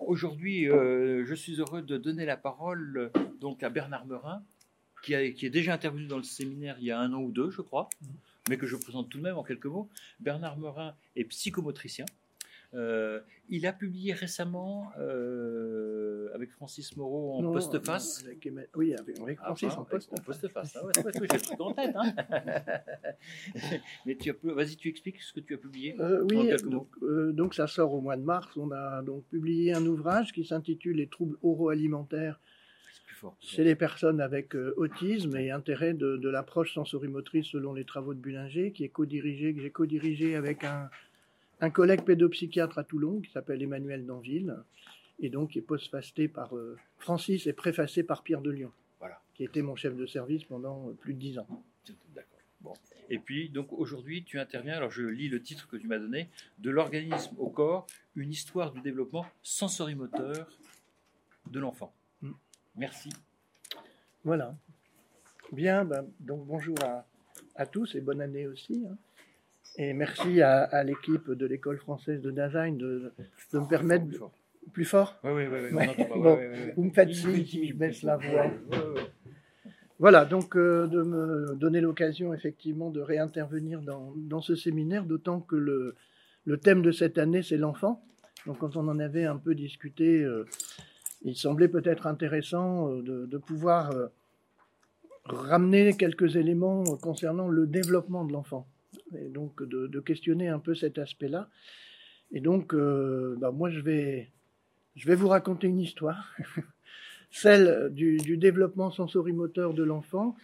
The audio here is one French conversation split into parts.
aujourd'hui, euh, je suis heureux de donner la parole euh, donc à Bernard Merin, qui, a- qui est déjà intervenu dans le séminaire il y a un an ou deux, je crois, mais que je présente tout de même en quelques mots. Bernard Merin est psychomotricien. Euh, il a publié récemment euh, avec Francis Moreau en Non, postface. avec Emma- Oui, avec, avec Ah, Francis enfin, en poste. en postface. Ah ouais, c'est parce que j'ai truc en tête. hein. Mais tu as pu- vas-y, tu expliques ce que tu as publié. Euh, oui, donc, euh, donc ça sort au mois de mars. On a donc publié un ouvrage qui s'intitule Les troubles oro-alimentaires C'est les personnes avec euh, autisme et intérêt de, de l'approche sensorimotrice selon les travaux de Bullinger, qui est co-dirigé, que j'ai co-dirigé avec un, un collègue pédopsychiatre à Toulon qui s'appelle Emmanuel Danville, et donc qui est postfacé par euh, Francis et préfacé par Pierre de Lyon, Voilà. qui était mon chef de service pendant euh, plus de dix ans. D'accord. Bon. Et puis, donc aujourd'hui, tu interviens, alors je lis le titre que tu m'as donné, de l'organisme au corps, une histoire du développement sensorimoteur de l'enfant. Mm. Merci. Voilà. Bien, ben, donc bonjour à, à tous et bonne année aussi. hein. Et merci à, à l'équipe de l'école française de design de, de me permettre. Plus fort. Plus fort Oui, oui, oui. oui, on pas. bon, Ouais. Vous me faites signe si je baisse la voix. Voilà, donc euh, de me donner l'occasion effectivement de réintervenir dans, dans ce séminaire, d'autant que le, le thème de cette année, c'est l'enfant. Donc quand on en avait un peu discuté, euh, il semblait peut-être intéressant euh, de, de pouvoir ramener quelques éléments concernant le développement de l'enfant. Et donc de, questionner un peu cet aspect-là. Et donc, euh, bah, moi, je vais, je vais vous raconter une histoire. Celle du, du développement sensorimoteur de l'enfant,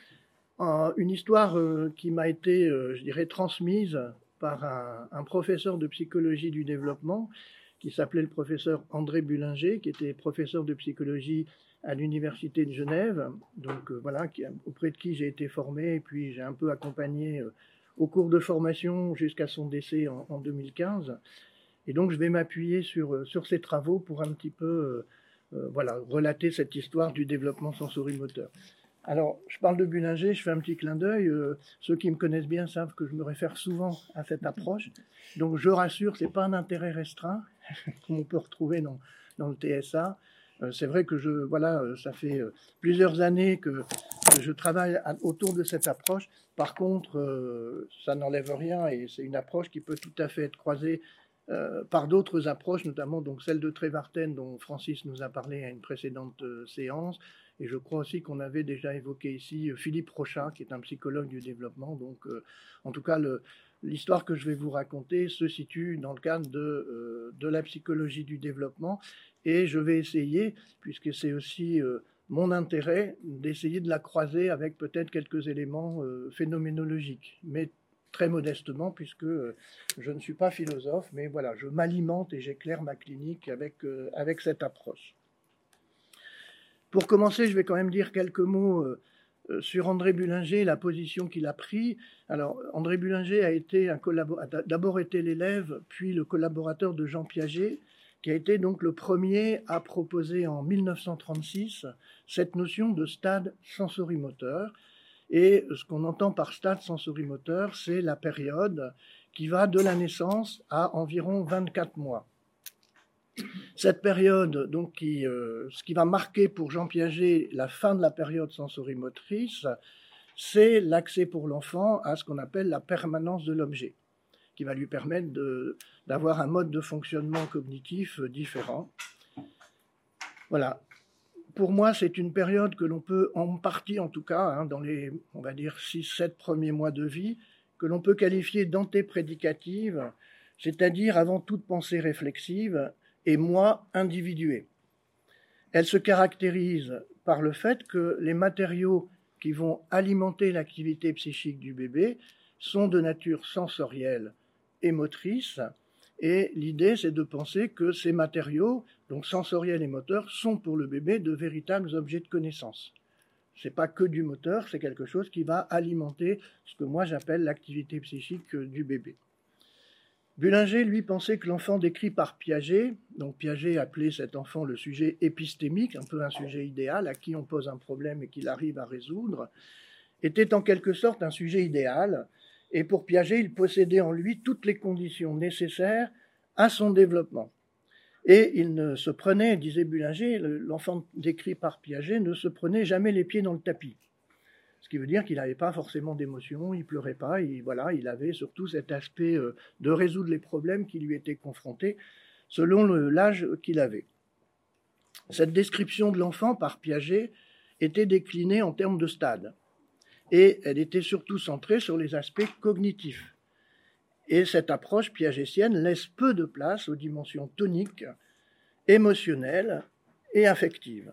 une histoire euh, qui m'a été, euh, je dirais, transmise par un, professeur de psychologie du développement qui s'appelait le professeur André Bullinger, qui était professeur de psychologie à l'université de Genève, donc voilà, auprès de qui j'ai été formé et puis j'ai un peu accompagné au cours de formation jusqu'à son décès en, en 2015. Et donc je vais m'appuyer sur, euh, sur ces travaux pour un petit peu euh, euh, voilà, relater cette histoire du développement sensorimoteur. Alors, je parle de Bullinger, je fais un petit clin d'œil. ceux qui me connaissent bien savent que je me réfère souvent à cette approche. Donc, je rassure, c'est pas un intérêt restreint, comme on peut retrouver dans, dans le TSA. Euh, c'est vrai que je, voilà, euh, ça fait euh, plusieurs années que, je travaille autour de cette approche. Par contre, ça n'enlève rien et c'est une approche qui peut tout à fait être croisée par d'autres approches, notamment donc celle de Trévarten dont Francis nous a parlé à une précédente séance. Et je crois aussi qu'on avait déjà évoqué ici Philippe Rochat, qui est un psychologue du développement. Donc, en tout cas, l'histoire que je vais vous raconter se situe dans le cadre de la psychologie du développement. Et je vais essayer, puisque c'est aussi euh, mon intérêt, d'essayer de la croiser avec peut-être quelques éléments euh, phénoménologiques. Mais très modestement, puisque euh, je ne suis pas philosophe, mais voilà, je m'alimente et j'éclaire ma clinique avec, avec cette approche. Pour commencer, je vais quand même dire quelques mots sur André Bullinger, la position qu'il a prise. Alors, André Bullinger a a d'abord été l'élève, puis le collaborateur de Jean Piaget, qui a été donc le premier à proposer en 1936 cette notion de stade sensorimoteur. Et ce qu'on entend par stade sensorimoteur, c'est la période qui va de la naissance à environ 24 mois. Cette période, donc, euh, ce qui va marquer pour Jean Piaget la fin de la période sensorimotrice, c'est l'accès pour l'enfant à ce qu'on appelle la permanence de l'objet, qui va lui permettre d'avoir un mode de fonctionnement cognitif euh, différent. Voilà. Pour moi, c'est une période que l'on peut, en partie en tout cas, hein, dans les, on va dire, 6-7 premiers mois de vie, que l'on peut qualifier d'antéprédicative, c'est-à-dire avant toute pensée réflexive, et moi individué. Elle se caractérise par le fait que les matériaux qui vont alimenter l'activité psychique du bébé sont de nature sensorielle et motrice, et l'idée c'est de penser que ces matériaux, donc sensoriels et moteurs, sont pour le bébé de véritables objets de connaissance. C'est pas que du moteur, c'est quelque chose qui va alimenter ce que moi j'appelle l'activité psychique du bébé. Bullinger, lui, pensait que l'enfant décrit par Piaget, donc Piaget appelait cet enfant le sujet épistémique, un peu un sujet idéal à qui on pose un problème et qu'il arrive à résoudre, était en quelque sorte un sujet idéal, et pour Piaget, il possédait en lui toutes les conditions nécessaires à son développement. Et il ne se prenait, disait Bullinger, l'enfant décrit par Piaget, ne se prenait jamais les pieds dans le tapis. Ce qui veut dire qu'il n'avait pas forcément d'émotion, il pleurait pas, et voilà, il avait surtout cet aspect euh, de résoudre les problèmes qui lui étaient confrontés selon l'âge qu'il avait. Cette description de l'enfant par Piaget était déclinée en termes de stade, et elle était surtout centrée sur les aspects cognitifs. Et cette approche piagétienne laisse peu de place aux dimensions toniques, émotionnelles et affectives.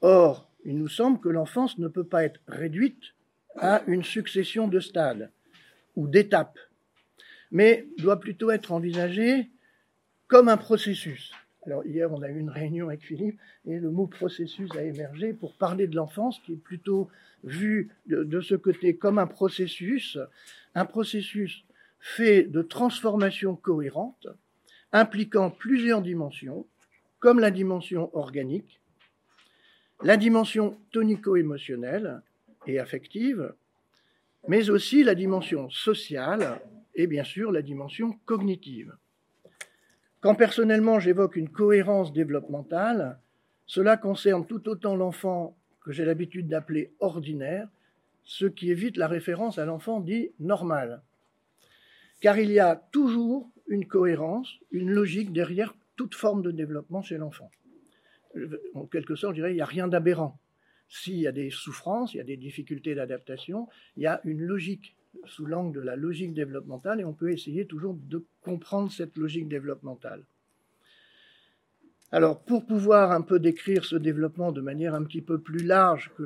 Or, il nous semble que l'enfance ne peut pas être réduite à une succession de stades ou d'étapes, mais doit plutôt être envisagée comme un processus. Alors hier, on a eu une réunion avec Philippe et le mot processus a émergé pour parler de l'enfance qui est plutôt vu de, de, ce côté comme un processus, un processus fait de transformations cohérentes impliquant plusieurs dimensions, comme la dimension organique, la dimension tonico-émotionnelle et affective, mais aussi la dimension sociale et bien sûr la dimension cognitive. Quand personnellement j'évoque une cohérence développementale, cela concerne tout autant l'enfant que j'ai l'habitude d'appeler ordinaire, ce qui évite la référence à l'enfant dit normal. Car il y a toujours une cohérence, une logique derrière toute forme de développement chez l'enfant. En quelque sorte, je dirais, il n'y a rien d'aberrant. S'il y a des souffrances, il y a des difficultés d'adaptation, il y a une logique sous l'angle de la logique développementale et on peut essayer toujours de comprendre cette logique développementale. Alors, pour pouvoir un peu décrire ce développement de manière un petit peu plus large que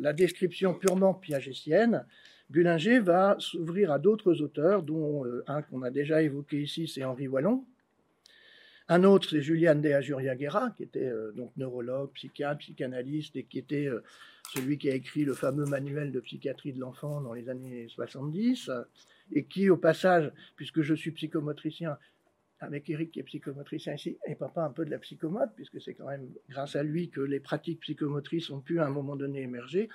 la description purement piagétienne, Bullinger va s'ouvrir à d'autres auteurs, dont euh, un qu'on a déjà évoqué ici, c'est Henri Wallon. Un autre, c'est Julian de Ajuriaguera, qui était euh, donc neurologue, psychiatre, psychanalyste et qui était euh, celui qui a écrit le fameux manuel de psychiatrie de l'enfant dans les années 70, et qui, au passage, puisque je suis psychomotricien, avec Eric qui est psychomotricien ici, et papa un peu de la psychomote, puisque c'est quand même grâce à lui que les pratiques psychomotrices ont pu à un moment donné émerger.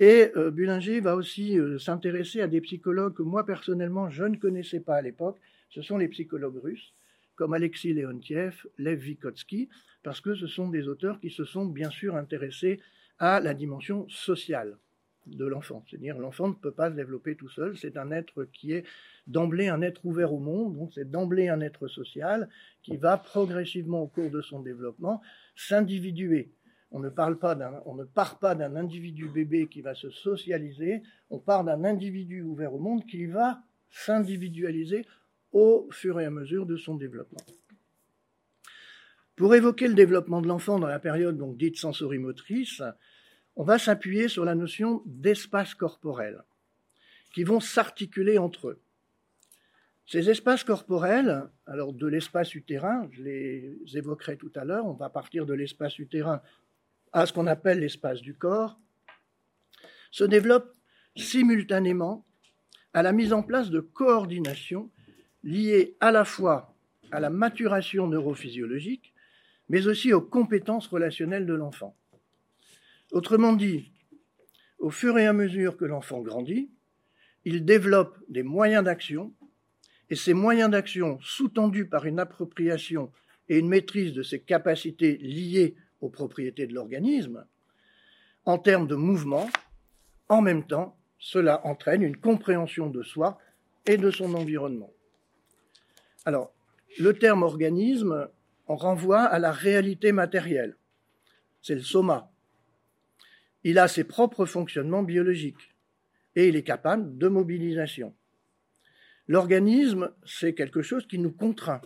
Et euh, Bullinger va aussi euh, s'intéresser à des psychologues que moi personnellement je ne connaissais pas à l'époque. Ce sont les psychologues russes, comme Alexis Leontiev, Lev Vygotsky, parce que ce sont des auteurs qui se sont bien sûr intéressés à la dimension sociale de l'enfant. C'est-à-dire l'enfant ne peut pas se développer tout seul, c'est un être qui est d'emblée un être ouvert au monde, donc c'est d'emblée un être social qui va progressivement au cours de son développement s'individuer. On ne, parle pas on ne part pas d'un individu bébé qui va se socialiser, on part d'un individu ouvert au monde qui va s'individualiser au fur et à mesure de son développement. Pour évoquer le développement de l'enfant dans la période donc dite sensorimotrice, on va s'appuyer sur la notion d'espace corporel, qui vont s'articuler entre eux. Ces espaces corporels, alors de l'espace utérin, je les évoquerai tout à l'heure, on va partir de l'espace utérin à ce qu'on appelle l'espace du corps, se développent simultanément à la mise en place de coordination liées à la fois à la maturation neurophysiologique, mais aussi aux compétences relationnelles de l'enfant. Autrement dit, au fur et à mesure que l'enfant grandit, il développe des moyens d'action, et ces moyens d'action, sous-tendus par une appropriation et une maîtrise de ses capacités liées aux propriétés de l'organisme, en termes de mouvement, en même temps, cela entraîne une compréhension de soi et de son environnement. Alors, le terme organisme on renvoie à la réalité matérielle. C'est le soma. Il a ses propres fonctionnements biologiques et il est capable de mobilisation. L'organisme, c'est quelque chose qui nous contraint.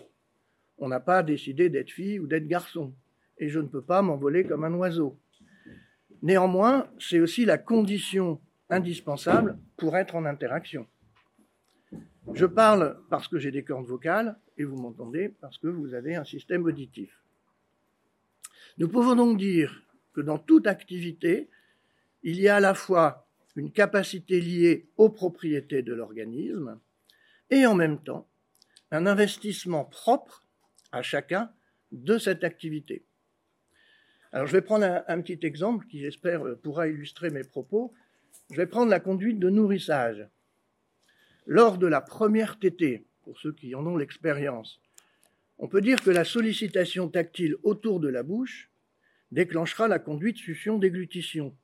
On n'a pas décidé d'être fille ou d'être garçon, et je ne peux pas m'envoler comme un oiseau. Néanmoins, c'est aussi la condition indispensable pour être en interaction. Je parle parce que j'ai des cordes vocales et vous m'entendez parce que vous avez un système auditif. Nous pouvons donc dire que dans toute activité, il y a à la fois une capacité liée aux propriétés de l'organisme et en même temps un investissement propre à chacun de cette activité. Alors je vais prendre un, un petit exemple qui j'espère pourra illustrer mes propos. Je vais prendre la conduite de nourrissage. Lors de la première tétée, pour ceux qui en ont l'expérience, On peut dire que la sollicitation tactile autour de la bouche déclenchera la conduite succion-déglutition,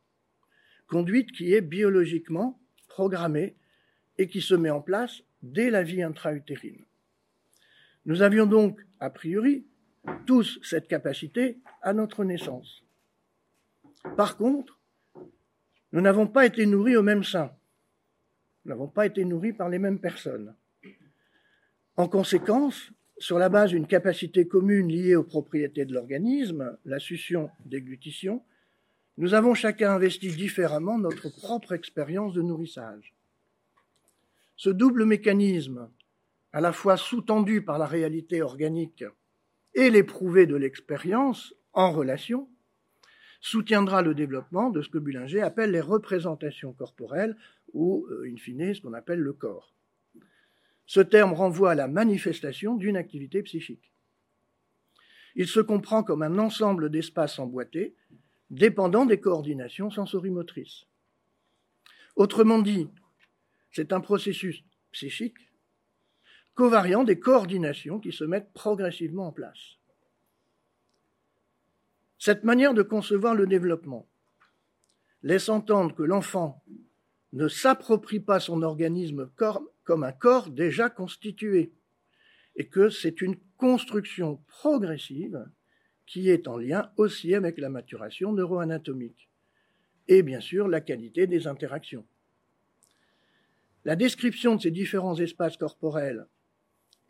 conduite qui est biologiquement programmée et qui se met en place dès la vie intra-utérine. Nous avions donc, a priori, tous cette capacité à notre naissance. Par contre, nous n'avons pas été nourris au même sein. Nous n'avons pas été nourris par les mêmes personnes. En conséquence, sur la base d'une capacité commune liée aux propriétés de l'organisme, la succion-déglutition, nous avons chacun investi différemment notre propre expérience de nourrissage. Ce double mécanisme, à la fois sous-tendu par la réalité organique et l'éprouvé de l'expérience en relation, soutiendra le développement de ce que Bullinger appelle les représentations corporelles ou, euh, in fine, ce qu'on appelle le corps. Ce terme renvoie à la manifestation d'une activité psychique. Il se comprend comme un ensemble d'espaces emboîtés dépendant des coordinations sensorimotrices. Autrement dit, c'est un processus psychique covariant des coordinations qui se mettent progressivement en place. Cette manière de concevoir le développement laisse entendre que l'enfant ne s'approprie pas son organisme comme un corps déjà constitué et que c'est une construction progressive qui est en lien aussi avec la maturation neuroanatomique et bien sûr la qualité des interactions. La description de ces différents espaces corporels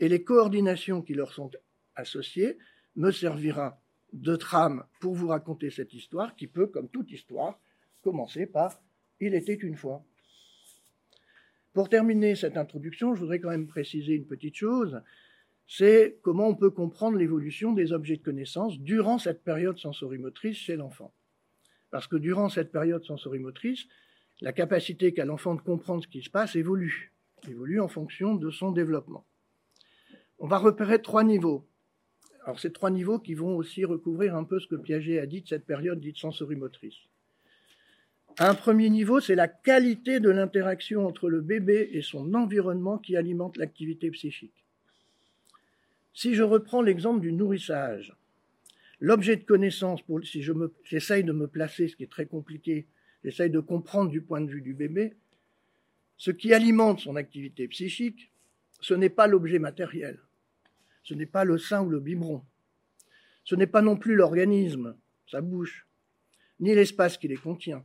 et les coordinations qui leur sont associées me servira de trame pour vous raconter cette histoire qui peut, comme toute histoire, commencer par Il était une fois. Pour terminer cette introduction, je voudrais quand même préciser une petite chose, c'est comment on peut comprendre l'évolution des objets de connaissance durant cette période sensorimotrice chez l'enfant. Parce que durant cette période sensorimotrice, la capacité qu'a l'enfant de comprendre ce qui se passe évolue, évolue en fonction de son développement. On va repérer trois niveaux. Alors, ces trois niveaux qui vont aussi recouvrir un peu ce que Piaget a dit de cette période dite sensorimotrice. Un premier niveau, c'est la qualité de l'interaction entre le bébé et son environnement qui alimente l'activité psychique. Si je reprends l'exemple du nourrissage, l'objet de connaissance, si j'essaye de me placer, ce qui est très compliqué, j'essaye de comprendre du point de vue du bébé, ce qui alimente son activité psychique, ce n'est pas l'objet matériel. Ce n'est pas le sein ou le biberon. Ce n'est pas non plus l'organisme, sa bouche, ni l'espace qui les contient.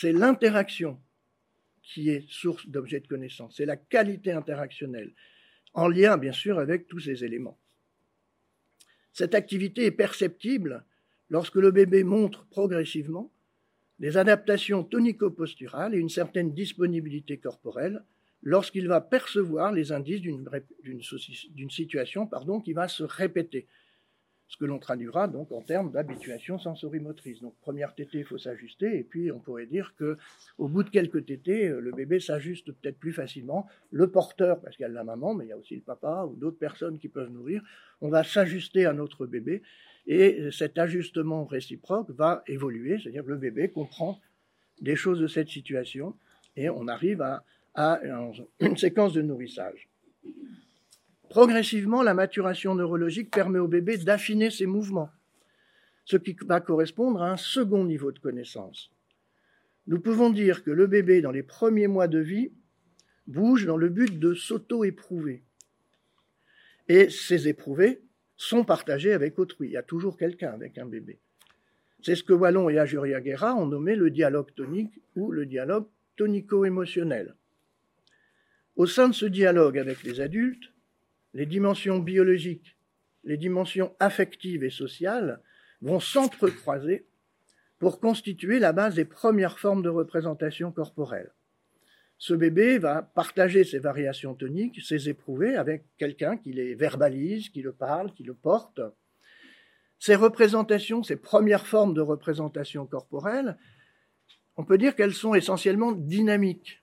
C'est l'interaction qui est source d'objets de connaissance. C'est la qualité interactionnelle, en lien bien sûr avec tous ces éléments. Cette activité est perceptible lorsque le bébé montre progressivement des adaptations tonico-posturales et une certaine disponibilité corporelle lorsqu'il va percevoir les indices d'une situation pardon, qui va se répéter. Ce que l'on traduira donc en termes d'habituation sensorimotrice. Donc première tétée, il faut s'ajuster, et puis on pourrait dire que au bout de quelques tétées, euh, le bébé s'ajuste peut-être plus facilement. Le porteur, parce qu'il y a la maman, mais il y a aussi le papa ou d'autres personnes qui peuvent nourrir, on va s'ajuster à notre bébé, et cet ajustement réciproque va évoluer, c'est-à-dire que le bébé comprend des choses de cette situation, et on arrive à une séquence de nourrissage. Progressivement, la maturation neurologique permet au bébé d'affiner ses mouvements, ce qui va correspondre à un second niveau de connaissance. Nous pouvons dire que le bébé, dans les premiers mois de vie, bouge dans le but de s'auto-éprouver. Et ces éprouvés sont partagés avec autrui. Il y a toujours quelqu'un avec un bébé. C'est ce que Wallon et Ajuria Guerra ont nommé le dialogue tonique ou le dialogue tonico-émotionnel. Au sein de ce dialogue avec les adultes, les dimensions biologiques, les dimensions affectives et sociales vont s'entrecroiser pour constituer la base des premières formes de représentation corporelle. Ce bébé va partager ses variations toniques, ses éprouvées avec quelqu'un qui les verbalise, qui le parle, qui le porte. Ces représentations, ces premières formes de représentation corporelle, on peut dire qu'elles sont essentiellement dynamiques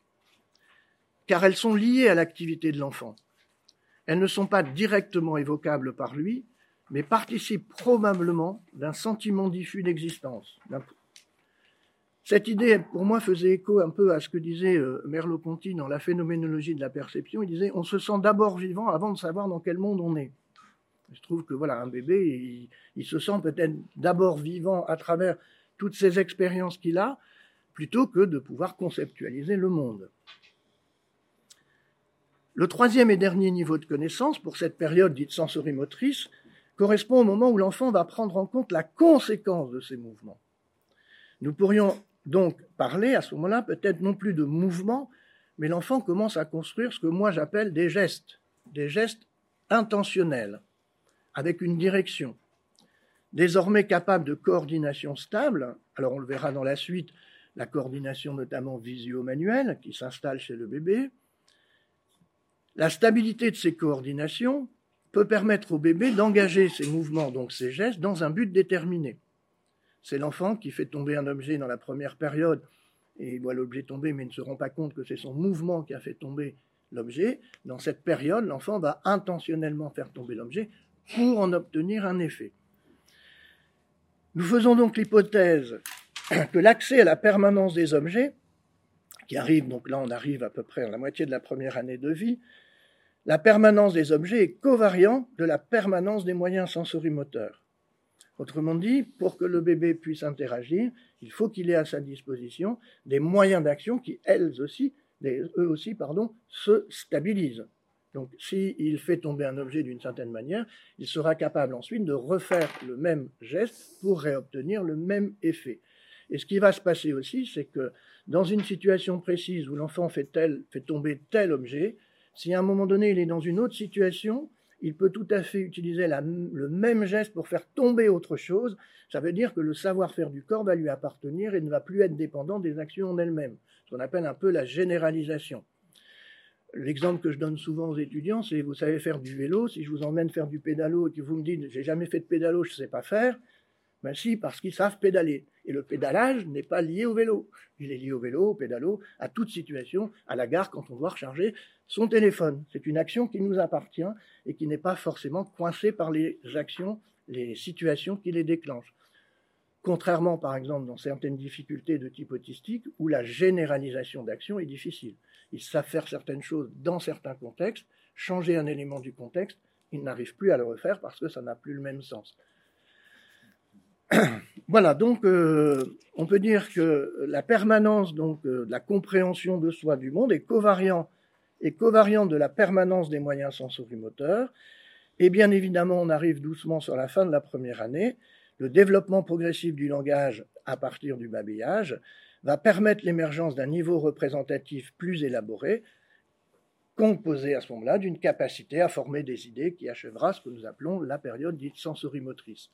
car elles sont liées à l'activité de l'enfant. Elles ne sont pas directement évocables par lui, mais participent probablement d'un sentiment diffus d'existence. Cette idée, pour moi, faisait écho un peu à ce que disait euh, Merleau-Ponty dans La phénoménologie de la perception. Il disait On se sent d'abord vivant avant de savoir dans quel monde on est. Se trouve que voilà, un bébé, il, se sent peut-être d'abord vivant à travers toutes ces expériences qu'il a, plutôt que de pouvoir conceptualiser le monde. Le troisième et dernier niveau de connaissance pour cette période dite sensorimotrice correspond au moment où l'enfant va prendre en compte la conséquence de ses mouvements. Nous pourrions donc parler à ce moment-là peut-être non plus de mouvement, mais l'enfant commence à construire ce que moi j'appelle des gestes, des gestes intentionnels, avec une direction. Désormais capable de coordination stable, alors on le verra dans la suite, la coordination notamment visio-manuelle qui s'installe chez le bébé, la stabilité de ces coordinations peut permettre au bébé d'engager ses mouvements, donc ses gestes, dans un but déterminé. C'est l'enfant qui fait tomber un objet dans la première période et il voit l'objet tomber mais ne se rend pas compte que c'est son mouvement qui a fait tomber l'objet. Dans cette période, l'enfant va intentionnellement faire tomber l'objet pour en obtenir un effet. Nous faisons donc l'hypothèse que l'accès à la permanence des objets, qui arrive, donc là on arrive à peu près à la moitié de la première année de vie, la permanence des objets est covariant de la permanence des moyens sensorimoteurs. Autrement dit, pour que le bébé puisse interagir, il faut qu'il ait à sa disposition des moyens d'action qui, elles aussi, eux aussi, pardon, se stabilisent. Donc, s'il fait tomber un objet d'une certaine manière, il sera capable ensuite de refaire le même geste pour réobtenir le même effet. Et ce qui va se passer aussi, c'est que dans une situation précise où l'enfant fait, fait tomber tel objet, si à un moment donné il est dans une autre situation, il peut tout à fait utiliser le même geste pour faire tomber autre chose. Ça veut dire que le savoir-faire du corps va lui appartenir et ne va plus être dépendant des actions en elles-mêmes. Ce qu'on appelle un peu la généralisation. L'exemple que je donne souvent aux étudiants, c'est vous savez faire du vélo. Si je vous emmène faire du pédalo et que vous me dites j'ai jamais fait de pédalo, je ne sais pas faire, ben si, parce qu'ils savent pédaler. Et le pédalage n'est pas lié au vélo. Il est lié au vélo, au pédalo, à toute situation, à la gare quand on doit recharger son téléphone. C'est une action qui nous appartient et qui n'est pas forcément coincée par les actions, les situations qui les déclenchent. Contrairement, par exemple, dans certaines difficultés de type autistique, où la généralisation d'action est difficile. Ils savent faire certaines choses dans certains contextes, changer un élément du contexte, ils n'arrivent plus à le refaire parce que ça n'a plus le même sens. voilà, donc euh, on peut dire que la permanence donc, euh, de la compréhension de soi du monde est covariant, est covariante de la permanence des moyens sensorimoteurs. Et bien évidemment, on arrive doucement sur la fin de la première année. Le développement progressif du langage à partir du babillage va permettre l'émergence d'un niveau représentatif plus élaboré, composé à ce moment-là d'une capacité à former des idées qui achèvera ce que nous appelons la période dite sensorimotrice.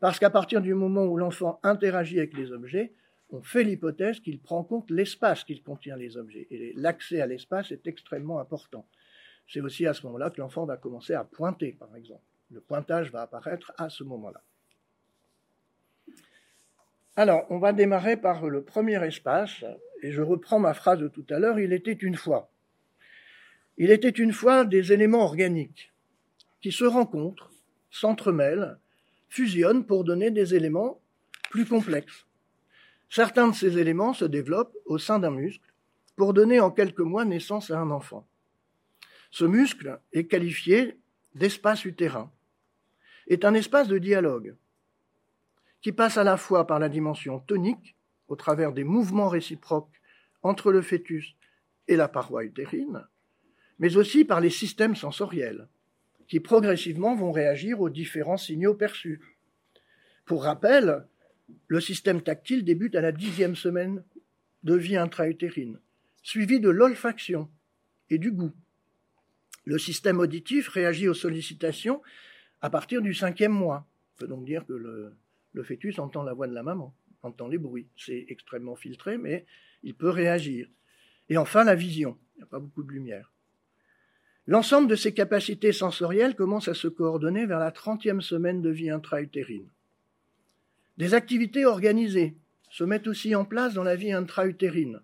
Parce qu'à partir du moment où l'enfant interagit avec les objets, on fait l'hypothèse qu'il prend compte l'espace qu'il contient les objets. Et l'accès à l'espace est extrêmement important. C'est aussi à ce moment-là que l'enfant va commencer à pointer, par exemple. Le pointage va apparaître à ce moment-là. Alors, on va démarrer par le premier espace, et je reprends ma phrase de tout à l'heure, il était une fois. Il était une fois des éléments organiques qui se rencontrent, s'entremêlent, fusionnent pour donner des éléments plus complexes. Certains de ces éléments se développent au sein d'un muscle pour donner en quelques mois naissance à un enfant. Ce muscle est qualifié d'espace utérin, est un espace de dialogue qui passe à la fois par la dimension tonique, au travers des mouvements réciproques entre le fœtus et la paroi utérine, mais aussi par les systèmes sensoriels, qui progressivement vont réagir aux différents signaux perçus. Pour rappel, le système tactile débute à la dixième semaine de vie intra-utérine, suivi de l'olfaction et du goût. Le système auditif réagit aux sollicitations à partir du cinquième mois. On peut donc dire que le, le fœtus entend la voix de la maman, entend les bruits. C'est extrêmement filtré, mais il peut réagir. Et enfin, la vision. Il n'y a pas beaucoup de lumière. L'ensemble de ces capacités sensorielles commence à se coordonner vers la trentième semaine de vie intra-utérine. Des activités organisées se mettent aussi en place dans la vie intra-utérine.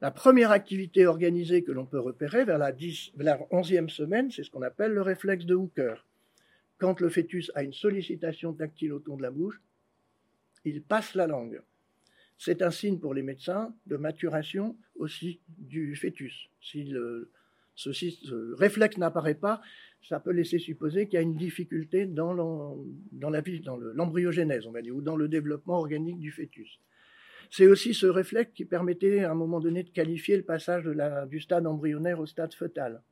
La première activité organisée que l'on peut repérer vers la, 11e semaine, c'est ce qu'on appelle le réflexe de Hooker. Quand le fœtus a une sollicitation tactile autour de la bouche, il passe la langue. C'est un signe pour les médecins de maturation aussi du fœtus. Ce réflexe n'apparaît pas, ça peut laisser supposer qu'il y a une difficulté dans l'embryogénèse, on va dire, ou dans le développement organique du fœtus. C'est aussi ce réflexe qui permettait à un moment donné de qualifier le passage du stade embryonnaire au stade fœtal.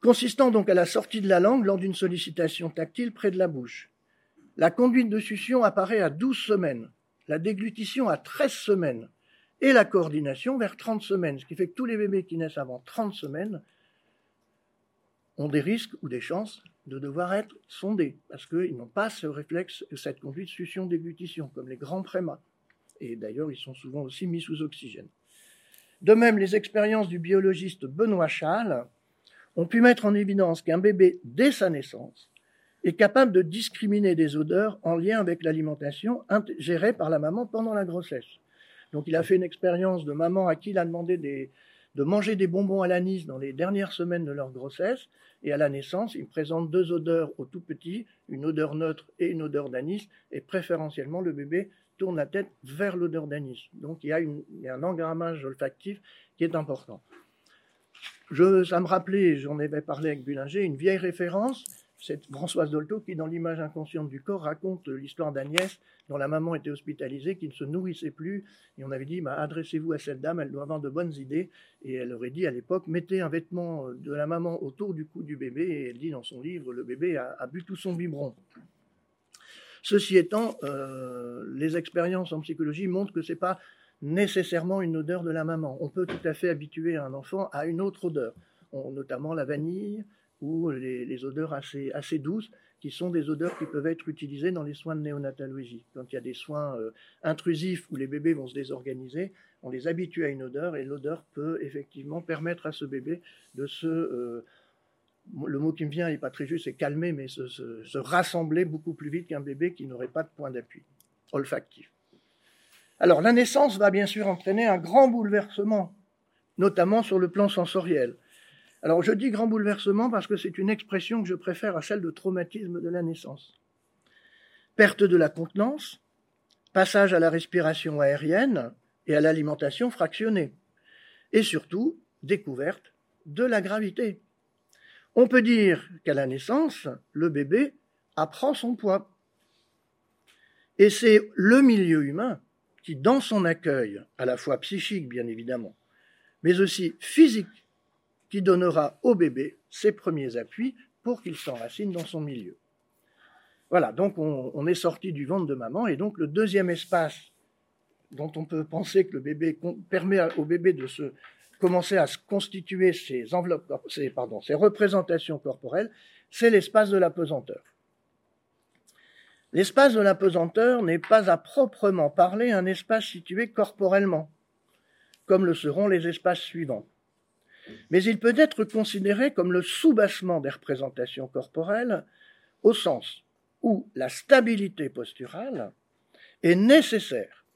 Consistant donc à la sortie de la langue lors d'une sollicitation tactile près de la bouche. La conduite de succion apparaît à 12 semaines, la déglutition à 13 semaines et la coordination vers 30 semaines, ce qui fait que tous les bébés qui naissent avant 30 semaines ont des risques ou des chances de devoir être sondés, parce qu'ils n'ont pas ce réflexe, cette conduite succion-déglutition, comme les grands prémats. Et d'ailleurs, ils sont souvent aussi mis sous oxygène. De même, les expériences du biologiste Benoît Schall ont pu mettre en évidence qu'un bébé, dès sa naissance, est capable de discriminer des odeurs en lien avec l'alimentation gérée par la maman pendant la grossesse. Donc il a fait une expérience de maman à qui il a demandé de manger des bonbons à l'anis dans les dernières semaines de leur grossesse. Et à la naissance, il présente deux odeurs au tout petit, une odeur neutre et une odeur d'anis. Et préférentiellement, le bébé tourne la tête vers l'odeur d'anis. Donc il y, a un engrammage olfactif qui est important. Je, ça me rappelait, j'en avais parlé avec Bullinger, une vieille référence c'est Françoise Dolto qui, dans l'image inconsciente du corps, raconte l'histoire d'Agnès, dont la maman était hospitalisée, qui ne se nourrissait plus. Et on avait dit, bah, adressez-vous à cette dame, elle doit avoir de bonnes idées. Et elle aurait dit à l'époque, mettez un vêtement de la maman autour du cou du bébé. Et elle dit dans son livre, le bébé a, bu tout son biberon. Ceci étant, euh, les expériences en psychologie montrent que ce n'est pas nécessairement une odeur de la maman. On peut tout à fait habituer un enfant à une autre odeur, notamment la vanille, ou les, odeurs assez, douces, qui sont des odeurs qui peuvent être utilisées dans les soins de néonatologie. Quand il y a des soins euh, intrusifs où les bébés vont se désorganiser, on les habitue à une odeur et l'odeur peut effectivement permettre à ce bébé de se... Euh, le mot qui me vient n'est pas très juste, c'est calmer, mais se rassembler beaucoup plus vite qu'un bébé qui n'aurait pas de point d'appui olfactif. Alors la naissance va bien sûr entraîner un grand bouleversement, notamment sur le plan sensoriel. Alors je dis grand bouleversement parce que c'est une expression que je préfère à celle de traumatisme de la naissance. Perte de la contenance, passage à la respiration aérienne et à l'alimentation fractionnée, et surtout découverte de la gravité. On peut dire qu'à la naissance, le bébé apprend son poids. Et c'est le milieu humain qui, dans son accueil, à la fois psychique bien évidemment, mais aussi physique qui donnera au bébé ses premiers appuis pour qu'il s'enracine dans son milieu. Voilà, donc on, est sorti du ventre de maman, et donc le deuxième espace dont on peut penser que le bébé permet au bébé de se commencer à se constituer ses enveloppes, pardon, ses représentations corporelles, c'est l'espace de la pesanteur. L'espace de la pesanteur n'est pas à proprement parler un espace situé corporellement, comme le seront les espaces suivants mais il peut être considéré comme le soubassement des représentations corporelles au sens où la stabilité posturale est nécessaire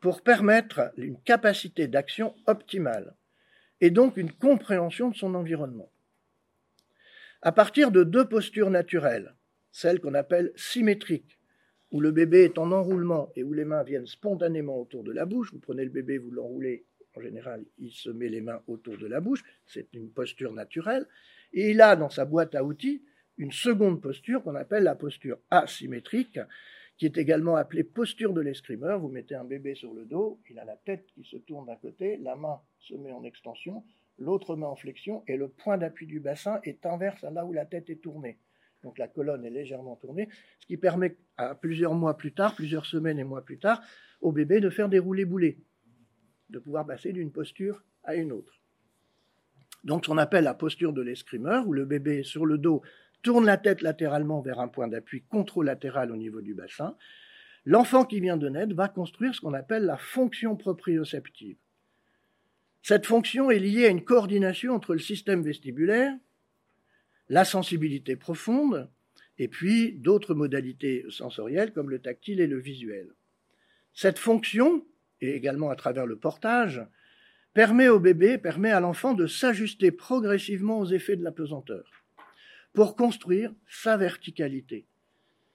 pour permettre une capacité d'action optimale et donc une compréhension de son environnement. À partir de deux postures naturelles, celles qu'on appelle symétriques, où le bébé est en enroulement et où les mains viennent spontanément autour de la bouche, vous prenez le bébé, vous l'enroulez en général, il se met les mains autour de la bouche, c'est une posture naturelle, et il a dans sa boîte à outils une seconde posture qu'on appelle la posture asymétrique, qui est également appelée posture de l'escrimeur. Vous mettez un bébé sur le dos, il a la tête qui se tourne d'un côté, la main se met en extension, l'autre main en flexion, et le point d'appui du bassin est inverse à là où la tête est tournée. Donc la colonne est légèrement tournée, ce qui permet à plusieurs mois plus tard, plusieurs semaines et mois plus tard, au bébé de faire des roulés-boulés de pouvoir passer d'une posture à une autre. Donc, ce qu'on appelle la posture de l'escrimeur, où le bébé sur le dos tourne la tête latéralement vers un point d'appui controlatéral au niveau du bassin. L'enfant qui vient de naître va construire ce qu'on appelle la fonction proprioceptive. Cette fonction est liée à une coordination entre le système vestibulaire, la sensibilité profonde, et puis d'autres modalités sensorielles comme le tactile et le visuel. Cette fonction, et également à travers le portage, permet au bébé, permet à l'enfant de s'ajuster progressivement aux effets de la pesanteur pour construire sa verticalité.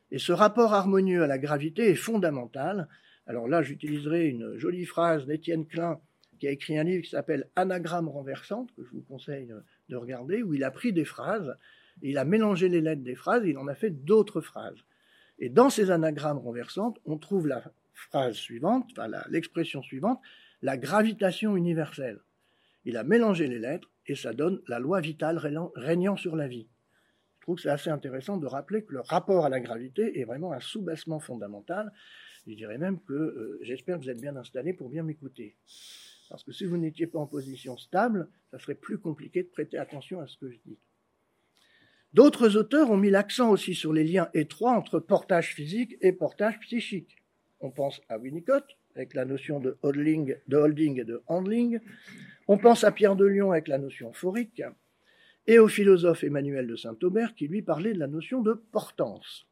Et ce rapport harmonieux à la gravité est fondamental. Alors là, j'utiliserai une jolie phrase d'Étienne Klein qui a écrit un livre qui s'appelle Anagramme renversante, que je vous conseille de regarder, où il a pris des phrases, il a mélangé les lettres des phrases, il en a fait d'autres phrases. Et dans ces anagrammes renversantes, on trouve la phrase suivante, enfin l'expression suivante, la gravitation universelle. Il a mélangé les lettres et ça donne la loi vitale régnant sur la vie. Je trouve que c'est assez intéressant de rappeler que le rapport à la gravité est vraiment un sous-bassement fondamental. Je dirais même que euh, j'espère que vous êtes bien installés pour bien m'écouter. Parce que si vous n'étiez pas en position stable, ça serait plus compliqué de prêter attention à ce que je dis. D'autres auteurs ont mis l'accent aussi sur les liens étroits entre portage physique et portage psychique. On pense à Winnicott, avec la notion de holding, et de handling. On pense à Pierre de Lyon avec la notion phorique. Et au philosophe Emmanuel de Saint-Aubert qui lui parlait de la notion de portance.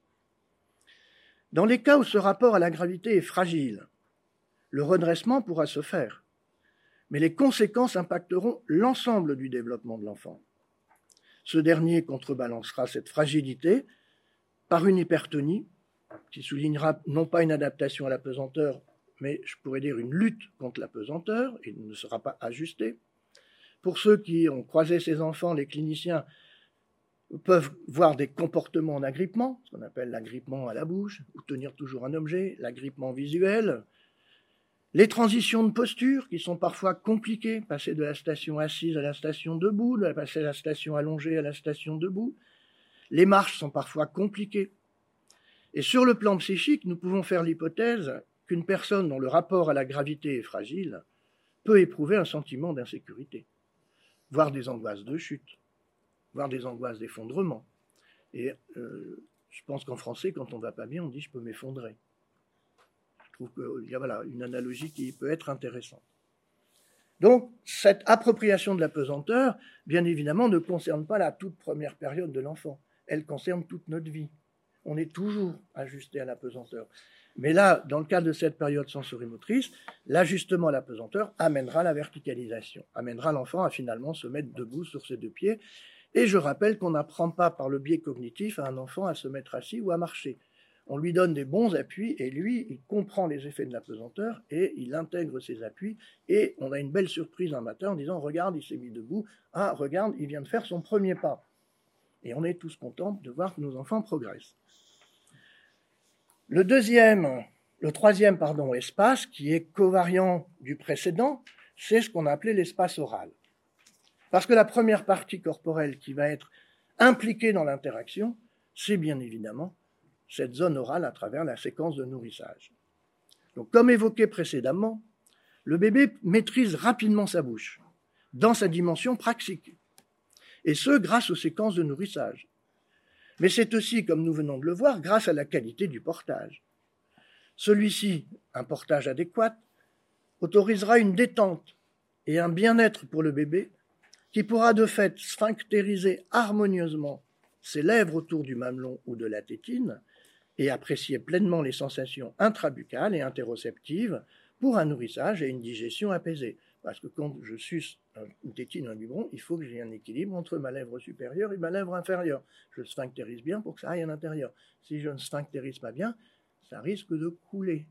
Dans les cas où ce rapport à la gravité est fragile, le redressement pourra se faire mais les conséquences impacteront l'ensemble du développement de l'enfant. Ce dernier contrebalancera cette fragilité par une hypertonie qui soulignera non pas une adaptation à la pesanteur, mais je pourrais dire une lutte contre la pesanteur, et ne sera pas ajusté. Pour ceux qui ont croisé ces enfants, les cliniciens peuvent voir des comportements en agrippement, ce qu'on appelle l'agrippement à la bouche, ou tenir toujours un objet, l'agrippement visuel, les transitions de posture qui sont parfois compliquées, passer de la station assise à la station debout, de passer de la station allongée à la station debout. Les marches sont parfois compliquées. Et sur le plan psychique, nous pouvons faire l'hypothèse qu'une personne dont le rapport à la gravité est fragile peut éprouver un sentiment d'insécurité, voire des angoisses de chute, voire des angoisses d'effondrement. Et euh, je pense qu'en français, quand on va pas bien, on dit je peux m'effondrer trouve qu'il y a voilà, une analogie qui peut être intéressante. Donc, cette appropriation de la pesanteur, bien évidemment, ne concerne pas la toute première période de l'enfant. Elle concerne toute notre vie. On est toujours ajusté à la pesanteur. Mais là, dans le cadre de cette période sensorimotrice, l'ajustement à la pesanteur amènera la verticalisation, amènera l'enfant à finalement se mettre debout sur ses deux pieds. Et je rappelle qu'on n'apprend pas par le biais cognitif à un enfant à se mettre assis ou à marcher on lui donne des bons appuis et lui, il comprend les effets de la pesanteur et il intègre ses appuis et on a une belle surprise un matin en disant regarde, il s'est mis debout, ah regarde, il vient de faire son premier pas. Et on est tous contents de voir que nos enfants progressent. Le deuxième, le troisième espace qui est covariant du précédent, c'est ce qu'on a appelé l'espace oral. Parce que la première partie corporelle qui va être impliquée dans l'interaction, c'est bien évidemment cette zone orale à travers la séquence de nourrissage. Donc, comme évoqué précédemment, le bébé maîtrise rapidement sa bouche, dans sa dimension praxique, et ce, grâce aux séquences de nourrissage. Mais c'est aussi, comme nous venons de le voir, grâce à la qualité du portage. Celui-ci, un portage adéquat, autorisera une détente et un bien-être pour le bébé qui pourra de fait sphinctériser harmonieusement ses lèvres autour du mamelon ou de la tétine et apprécier pleinement les sensations intrabuccales et interoceptives pour un nourrissage et une digestion apaisée. Parce que quand je suce une tétine, un biberon, il faut que j'ai un équilibre entre ma lèvre supérieure et ma lèvre inférieure. Je sphinctérise bien pour que ça aille à l'intérieur. Si je ne sphinctérise pas bien, ça risque de couler.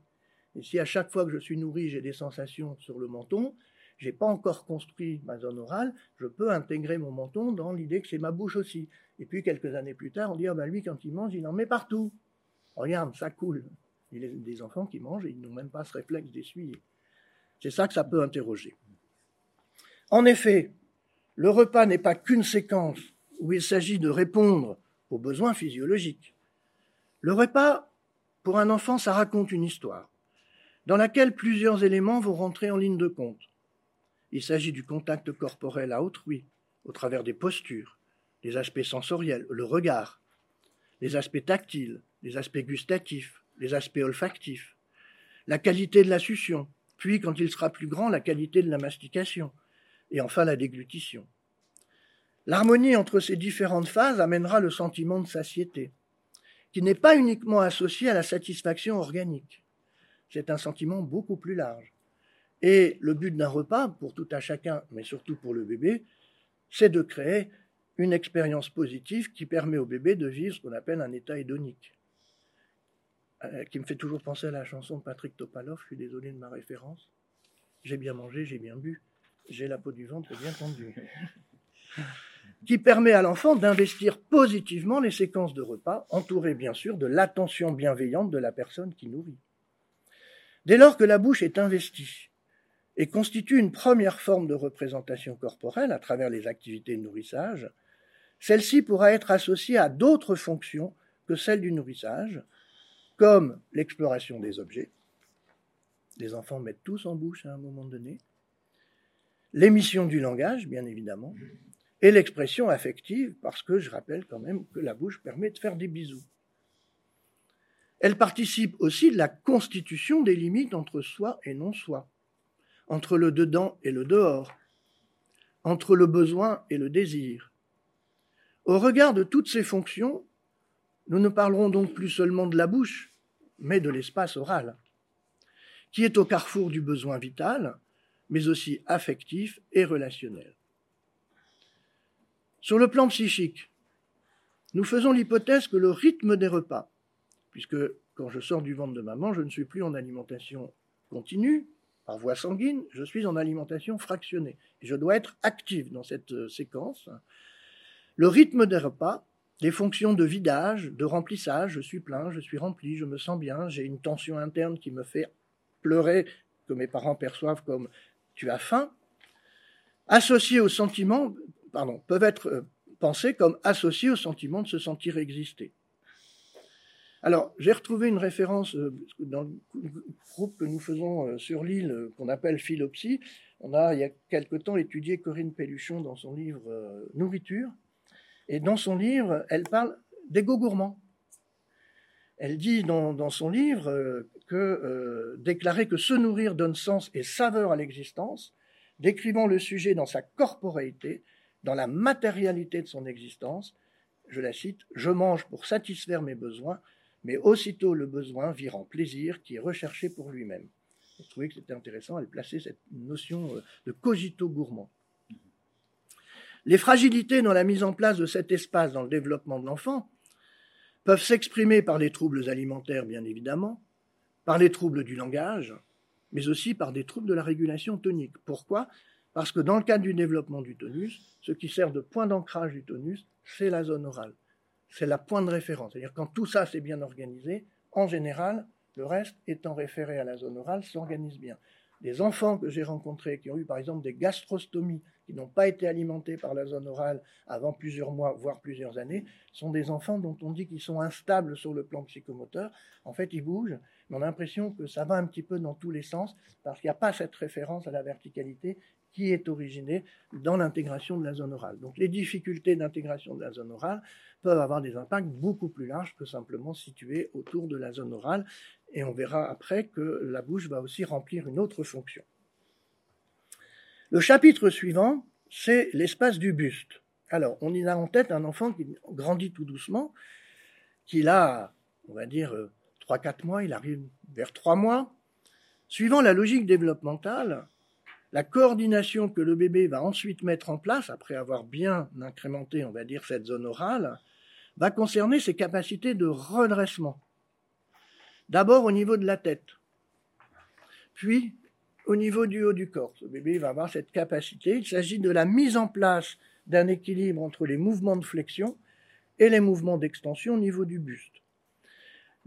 Et si à chaque fois que je suis nourri, j'ai des sensations sur le menton, j'ai pas encore construit ma zone orale, je peux intégrer mon menton dans l'idée que c'est ma bouche aussi. Et puis quelques années plus tard, on dit ah ben lui quand il mange, il en met partout. Regarde, ça coule. Il y a des enfants qui mangent et ils n'ont même pas ce réflexe d'essuyer. C'est ça que ça peut interroger. En effet, le repas n'est pas qu'une séquence où il s'agit de répondre aux besoins physiologiques. Le repas, pour un enfant, ça raconte une histoire dans laquelle plusieurs éléments vont rentrer en ligne de compte. Il s'agit du contact corporel à autrui, au travers des postures, des aspects sensoriels, le regard, les aspects tactiles, les aspects gustatifs, les aspects olfactifs, la qualité de la succion, puis quand il sera plus grand, la qualité de la mastication, et enfin la déglutition. L'harmonie entre ces différentes phases amènera le sentiment de satiété, qui n'est pas uniquement associé à la satisfaction organique. C'est un sentiment beaucoup plus large. Et le but d'un repas, pour tout à chacun, mais surtout pour le bébé, c'est de créer une expérience positive qui permet au bébé de vivre ce qu'on appelle un état hédonique. Euh, qui me fait toujours penser à la chanson de Patrick Topalov, je suis désolé de ma référence. J'ai bien mangé, j'ai bien bu, j'ai la peau du ventre bien tendue. qui permet à l'enfant d'investir positivement les séquences de repas, entourées bien sûr de l'attention bienveillante de la personne qui nourrit. Dès lors que la bouche est investie et constitue une première forme de représentation corporelle à travers les activités de nourrissage, celle-ci pourra être associée à d'autres fonctions que celles du nourrissage, comme l'exploration des objets. Les enfants mettent tous en bouche à un moment donné. L'émission du langage, bien évidemment, et l'expression affective, parce que je rappelle quand même que la bouche permet de faire des bisous. Elle participe aussi de la constitution des limites entre soi et non-soi, entre le dedans et le dehors, entre le besoin et le désir. Au regard de toutes ces fonctions, nous ne parlerons donc plus seulement de la bouche, mais de l'espace oral, qui est au carrefour du besoin vital, mais aussi affectif et relationnel. Sur le plan psychique, nous faisons l'hypothèse que le rythme des repas, puisque quand je sors du ventre de maman, je ne suis plus en alimentation continue, par voie sanguine, je suis en alimentation fractionnée. Je dois être actif dans cette euh, séquence. Le rythme des repas, les fonctions de vidage, de remplissage, je suis plein, je suis rempli, je me sens bien, j'ai une tension interne qui me fait pleurer, que mes parents perçoivent comme tu as faim, associés au sentiment, pardon, peuvent être euh, pensés comme associés au sentiment de se sentir exister. Alors, j'ai retrouvé une référence euh, dans le groupe que nous faisons euh, sur l'île, qu'on appelle Philopsie. On a, il y a quelque temps, étudié Corinne Pelluchon dans son livre Nourriture. Et dans son livre, elle parle d'égo gourmand. Elle dit dans, son livre que déclarer que se nourrir donne sens et saveur à l'existence, décrivant le sujet dans sa corporéité, dans la matérialité de son existence, je la cite, Je mange pour satisfaire mes besoins, mais aussitôt le besoin vire en plaisir qui est recherché pour lui-même. Je trouvais que c'était intéressant, elle plaçait cette notion euh, de cogito gourmand. Les fragilités dans la mise en place de cet espace dans le développement de l'enfant peuvent s'exprimer par les troubles alimentaires, bien évidemment, par les troubles du langage, mais aussi par des troubles de la régulation tonique. Pourquoi? Parce que dans le cadre du développement du tonus, ce qui sert de point d'ancrage du tonus, c'est la zone orale c'est la point de référence. C'est-à-dire quand tout ça c'est bien organisé, en général, le reste étant référé à la zone orale s'organise bien. Des enfants que j'ai rencontrés qui ont eu par exemple des gastrostomies, qui n'ont pas été alimentés par la zone orale avant plusieurs mois, voire plusieurs années, sont des enfants dont on dit qu'ils sont instables sur le plan psychomoteur. En fait, ils bougent, on a l'impression que ça va un petit peu dans tous les sens, parce qu'il n'y a pas cette référence à la verticalité qui est originée dans l'intégration de la zone orale. Donc les difficultés d'intégration de la zone orale peuvent avoir des impacts beaucoup plus larges que simplement situés autour de la zone orale. Et on verra après que la bouche va aussi remplir une autre fonction. Le chapitre suivant, c'est l'espace du buste. Alors, on y a en tête un enfant qui grandit tout doucement, qui a, on va dire, 3-4 euh, mois, il arrive vers 3 mois. Suivant la logique développementale, la coordination que le bébé va ensuite mettre en place, après avoir bien incrémenté, on va dire, cette zone orale, va concerner ses capacités de redressement. D'abord au niveau de la tête, puis au niveau du haut du corps. Ce bébé va avoir cette capacité. Il s'agit de la mise en place d'un équilibre entre les mouvements de flexion et les mouvements d'extension au niveau du buste.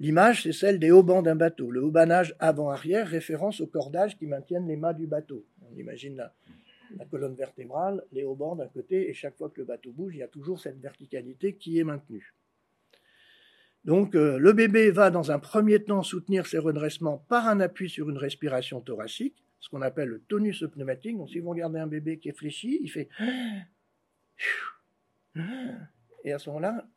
L'image, c'est celle des haubans d'un bateau. Le haubanage avant-arrière, référence aux cordages qui maintiennent les mâts du bateau. On imagine la, colonne vertébrale, les haubans d'un côté, et chaque fois que le bateau bouge, il y a toujours cette verticalité qui est maintenue. Donc euh, le bébé va dans un premier temps soutenir ses redressements par un appui sur une respiration thoracique, ce qu'on appelle le tonus pneumatique. Donc si vous regardez un bébé qui est fléchi, il fait et à ce moment-là,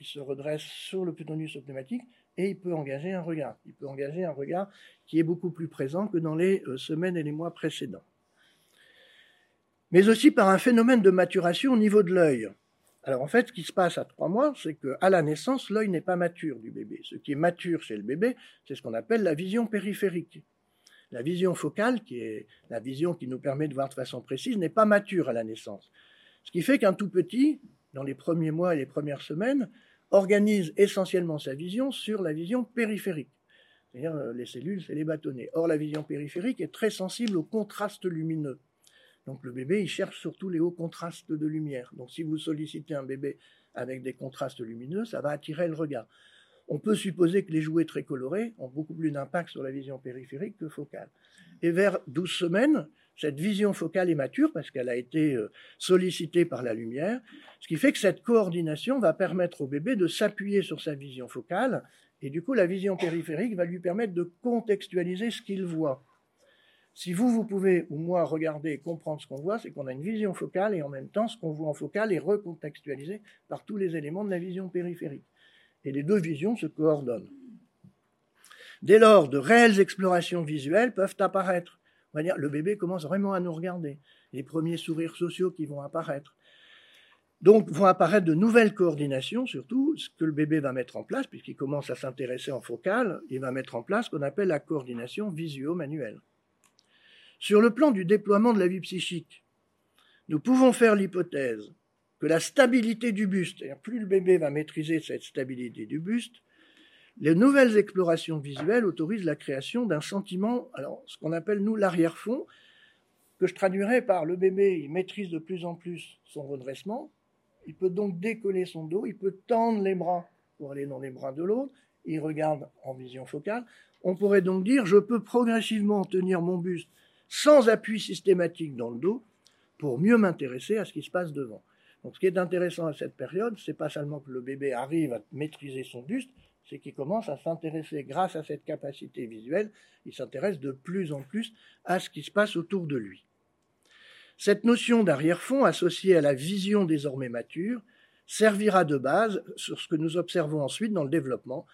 il se redresse sur le tonus pneumatique et il peut engager un regard. Il peut engager un regard qui est beaucoup plus présent que dans les euh, semaines et les mois précédents mais aussi par un phénomène de maturation au niveau de l'œil. Alors en fait, ce qui se passe à trois mois, c'est qu'à la naissance, l'œil n'est pas mature du bébé. Ce qui est mature chez le bébé, c'est ce qu'on appelle la vision périphérique. La vision focale, qui est la vision qui nous permet de voir de façon précise, n'est pas mature à la naissance. Ce qui fait qu'un tout petit, dans les premiers mois et les premières semaines, organise essentiellement sa vision sur la vision périphérique. C'est-à-dire euh, les cellules, c'est les bâtonnets. Or, la vision périphérique est très sensible au contraste lumineux. Donc le bébé, il cherche surtout les hauts contrastes de lumière. Donc si vous sollicitez un bébé avec des contrastes lumineux, ça va attirer le regard. On peut supposer que les jouets très colorés ont beaucoup plus d'impact sur la vision périphérique que focale. Et vers 12 semaines, cette vision focale est mature parce qu'elle a été euh, sollicitée par la lumière, ce qui fait que cette coordination va permettre au bébé de s'appuyer sur sa vision focale, et du coup la vision périphérique va lui permettre de contextualiser ce qu'il voit. Si vous, vous pouvez, ou moi, regarder et comprendre ce qu'on voit, c'est qu'on a une vision focale et en même temps, ce qu'on voit en focale est recontextualisé par tous les éléments de la vision périphérique. Et les deux visions se coordonnent. Dès lors, de réelles explorations visuelles peuvent apparaître. Le bébé commence vraiment à nous regarder. Les premiers sourires sociaux qui vont apparaître. Donc vont apparaître de nouvelles coordinations, surtout ce que le bébé va mettre en place, puisqu'il commence à s'intéresser en focale, il va mettre en place ce qu'on appelle la coordination visuo-manuelle. Sur le plan du déploiement de la vie psychique, nous pouvons faire l'hypothèse que la stabilité du buste, plus le bébé va maîtriser cette stabilité du buste, les nouvelles explorations visuelles autorisent la création d'un sentiment, alors ce qu'on appelle nous l'arrière-fond, que je traduirais par le bébé, il maîtrise de plus en plus son redressement, il peut donc décoller son dos, il peut tendre les bras pour aller dans les bras de l'autre, il regarde en vision focale. On pourrait donc dire, je peux progressivement tenir mon buste sans appui systématique dans le dos pour mieux m'intéresser à ce qui se passe devant. Donc ce qui est intéressant à cette période, c'est pas seulement que le bébé arrive à maîtriser son buste, c'est qu'il commence à s'intéresser grâce à cette capacité visuelle, il s'intéresse de plus en plus à ce qui se passe autour de lui. Cette notion d'arrière-fond associée à la vision désormais mature servira de base sur ce que nous observons ensuite dans le développement,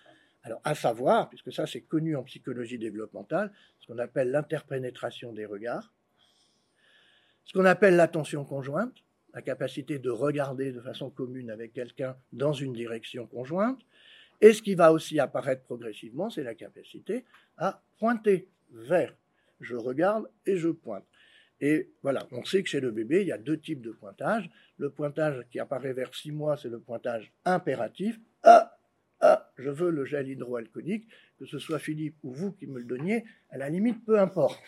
alors, à savoir, puisque ça c'est connu en psychologie développementale, ce qu'on appelle l'interpénétration des regards, ce qu'on appelle l'attention conjointe, la capacité de regarder de façon commune avec quelqu'un dans une direction conjointe, et ce qui va aussi apparaître progressivement, c'est la capacité à pointer vers. Je regarde et je pointe. Et voilà, on sait que chez le bébé, il y a deux types de pointage. Le pointage qui apparaît vers six mois, c'est le pointage impératif. Ah, ah, je veux le gel hydroalcoolique, que ce soit Philippe ou vous qui me le donniez, à la limite, peu importe.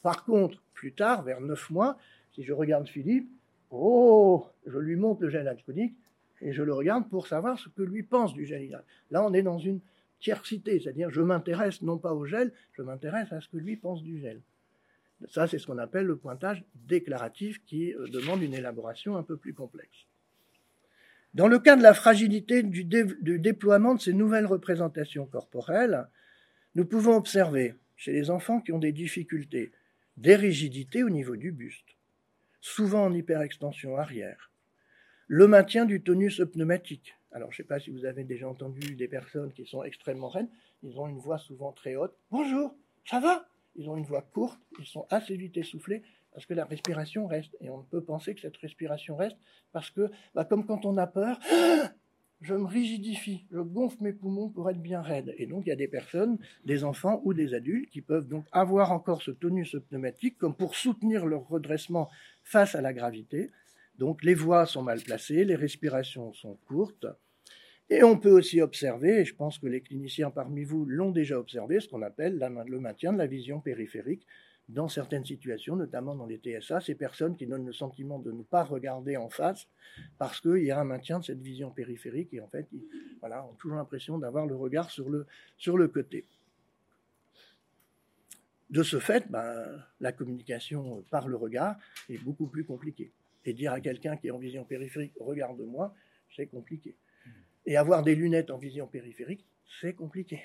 Par contre, plus tard, vers neuf mois, si je regarde Philippe, oh, je lui montre le gel alcoolique et je le regarde pour savoir ce que lui pense du gel. Là, on est dans une tiercité, c'est-à-dire je m'intéresse non pas au gel, je m'intéresse à ce que lui pense du gel. Ça, c'est ce qu'on appelle le pointage déclaratif qui euh, demande une élaboration un peu plus complexe. Dans le cas de la fragilité du, déploiement de ces nouvelles représentations corporelles, nous pouvons observer chez les enfants qui ont des difficultés des rigidités au niveau du buste, souvent en hyperextension arrière, le maintien du tonus pneumatique. Alors, je ne sais pas si vous avez déjà entendu des personnes qui sont extrêmement reines, ils ont une voix souvent très haute. Bonjour, ça va? Ils ont une voix courte, ils sont assez vite essoufflés, parce que la respiration reste. Et on peut penser que cette respiration reste parce que, bah, comme quand on a peur, je me rigidifie, je gonfle mes poumons pour être bien raide. Et donc, il y a des personnes, des enfants ou des adultes, qui peuvent donc avoir encore ce tonus pneumatique comme pour soutenir leur redressement face à la gravité. Donc, les voix sont mal placées, les respirations sont courtes. Et on peut aussi observer, et je pense que les cliniciens parmi vous l'ont déjà observé, ce qu'on appelle le maintien de la vision périphérique dans certaines situations, notamment dans les TSA, ces personnes qui donnent le sentiment de ne pas regarder en face parce qu'il y a un maintien de cette vision périphérique et en fait, ils voilà, ont toujours l'impression d'avoir le regard sur le, côté. De ce fait, ben, la communication par le regard est beaucoup plus compliquée. Et dire à quelqu'un qui est en vision périphérique, regarde-moi, c'est compliqué. Et avoir des lunettes en vision périphérique, c'est compliqué.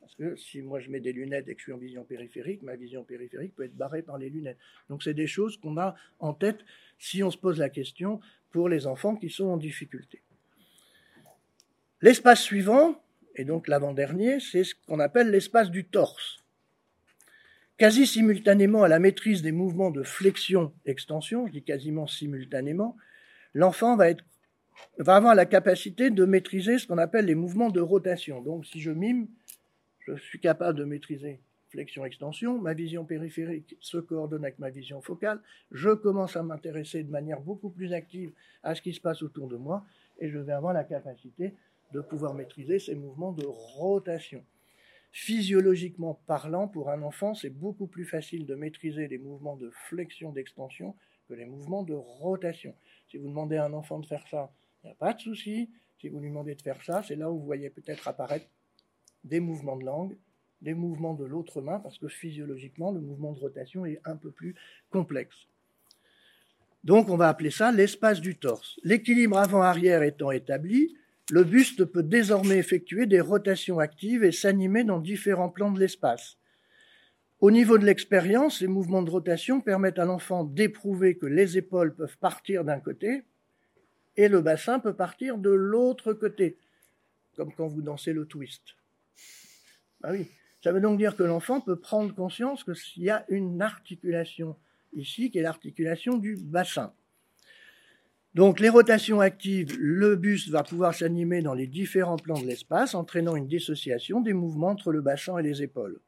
Parce que si moi je mets des lunettes et que je suis en vision périphérique, ma vision périphérique peut être barrée par les lunettes. Donc c'est des choses qu'on a en tête si on se pose la question pour les enfants qui sont en difficulté. L'espace suivant, et donc l'avant-dernier, c'est ce qu'on appelle l'espace du torse. Quasi simultanément à la maîtrise des mouvements de flexion-extension, je dis quasiment simultanément, l'enfant va, avoir la capacité de maîtriser ce qu'on appelle les mouvements de rotation. Donc si je mime, je suis capable de maîtriser flexion-extension, ma vision périphérique se coordonne avec ma vision focale, je commence à m'intéresser de manière beaucoup plus active à ce qui se passe autour de moi, et je vais avoir la capacité de pouvoir maîtriser ces mouvements de rotation. Physiologiquement parlant, pour un enfant, c'est beaucoup plus facile de maîtriser les mouvements de flexion, d'extension que les mouvements de rotation. Si vous demandez à un enfant de faire ça, il n'y a pas de souci. Si vous lui demandez de faire ça, c'est là où vous voyez peut-être apparaître des mouvements de langue, des mouvements de l'autre main, parce que physiologiquement, le mouvement de rotation est un peu plus complexe. Donc on va appeler ça l'espace du torse. L'équilibre avant-arrière étant établi, le buste peut désormais effectuer des rotations actives et s'animer dans différents plans de l'espace. Au niveau de l'expérience, ces mouvements de rotation permettent à l'enfant d'éprouver que les épaules peuvent partir d'un côté et le bassin peut partir de l'autre côté, comme quand vous dansez le twist. Ah oui, ça veut donc dire que l'enfant peut prendre conscience qu'il y a une articulation ici, qui est l'articulation du bassin. Donc les rotations actives, le buste va pouvoir s'animer dans les différents plans de l'espace, entraînant une dissociation des mouvements entre le bassin et les épaules.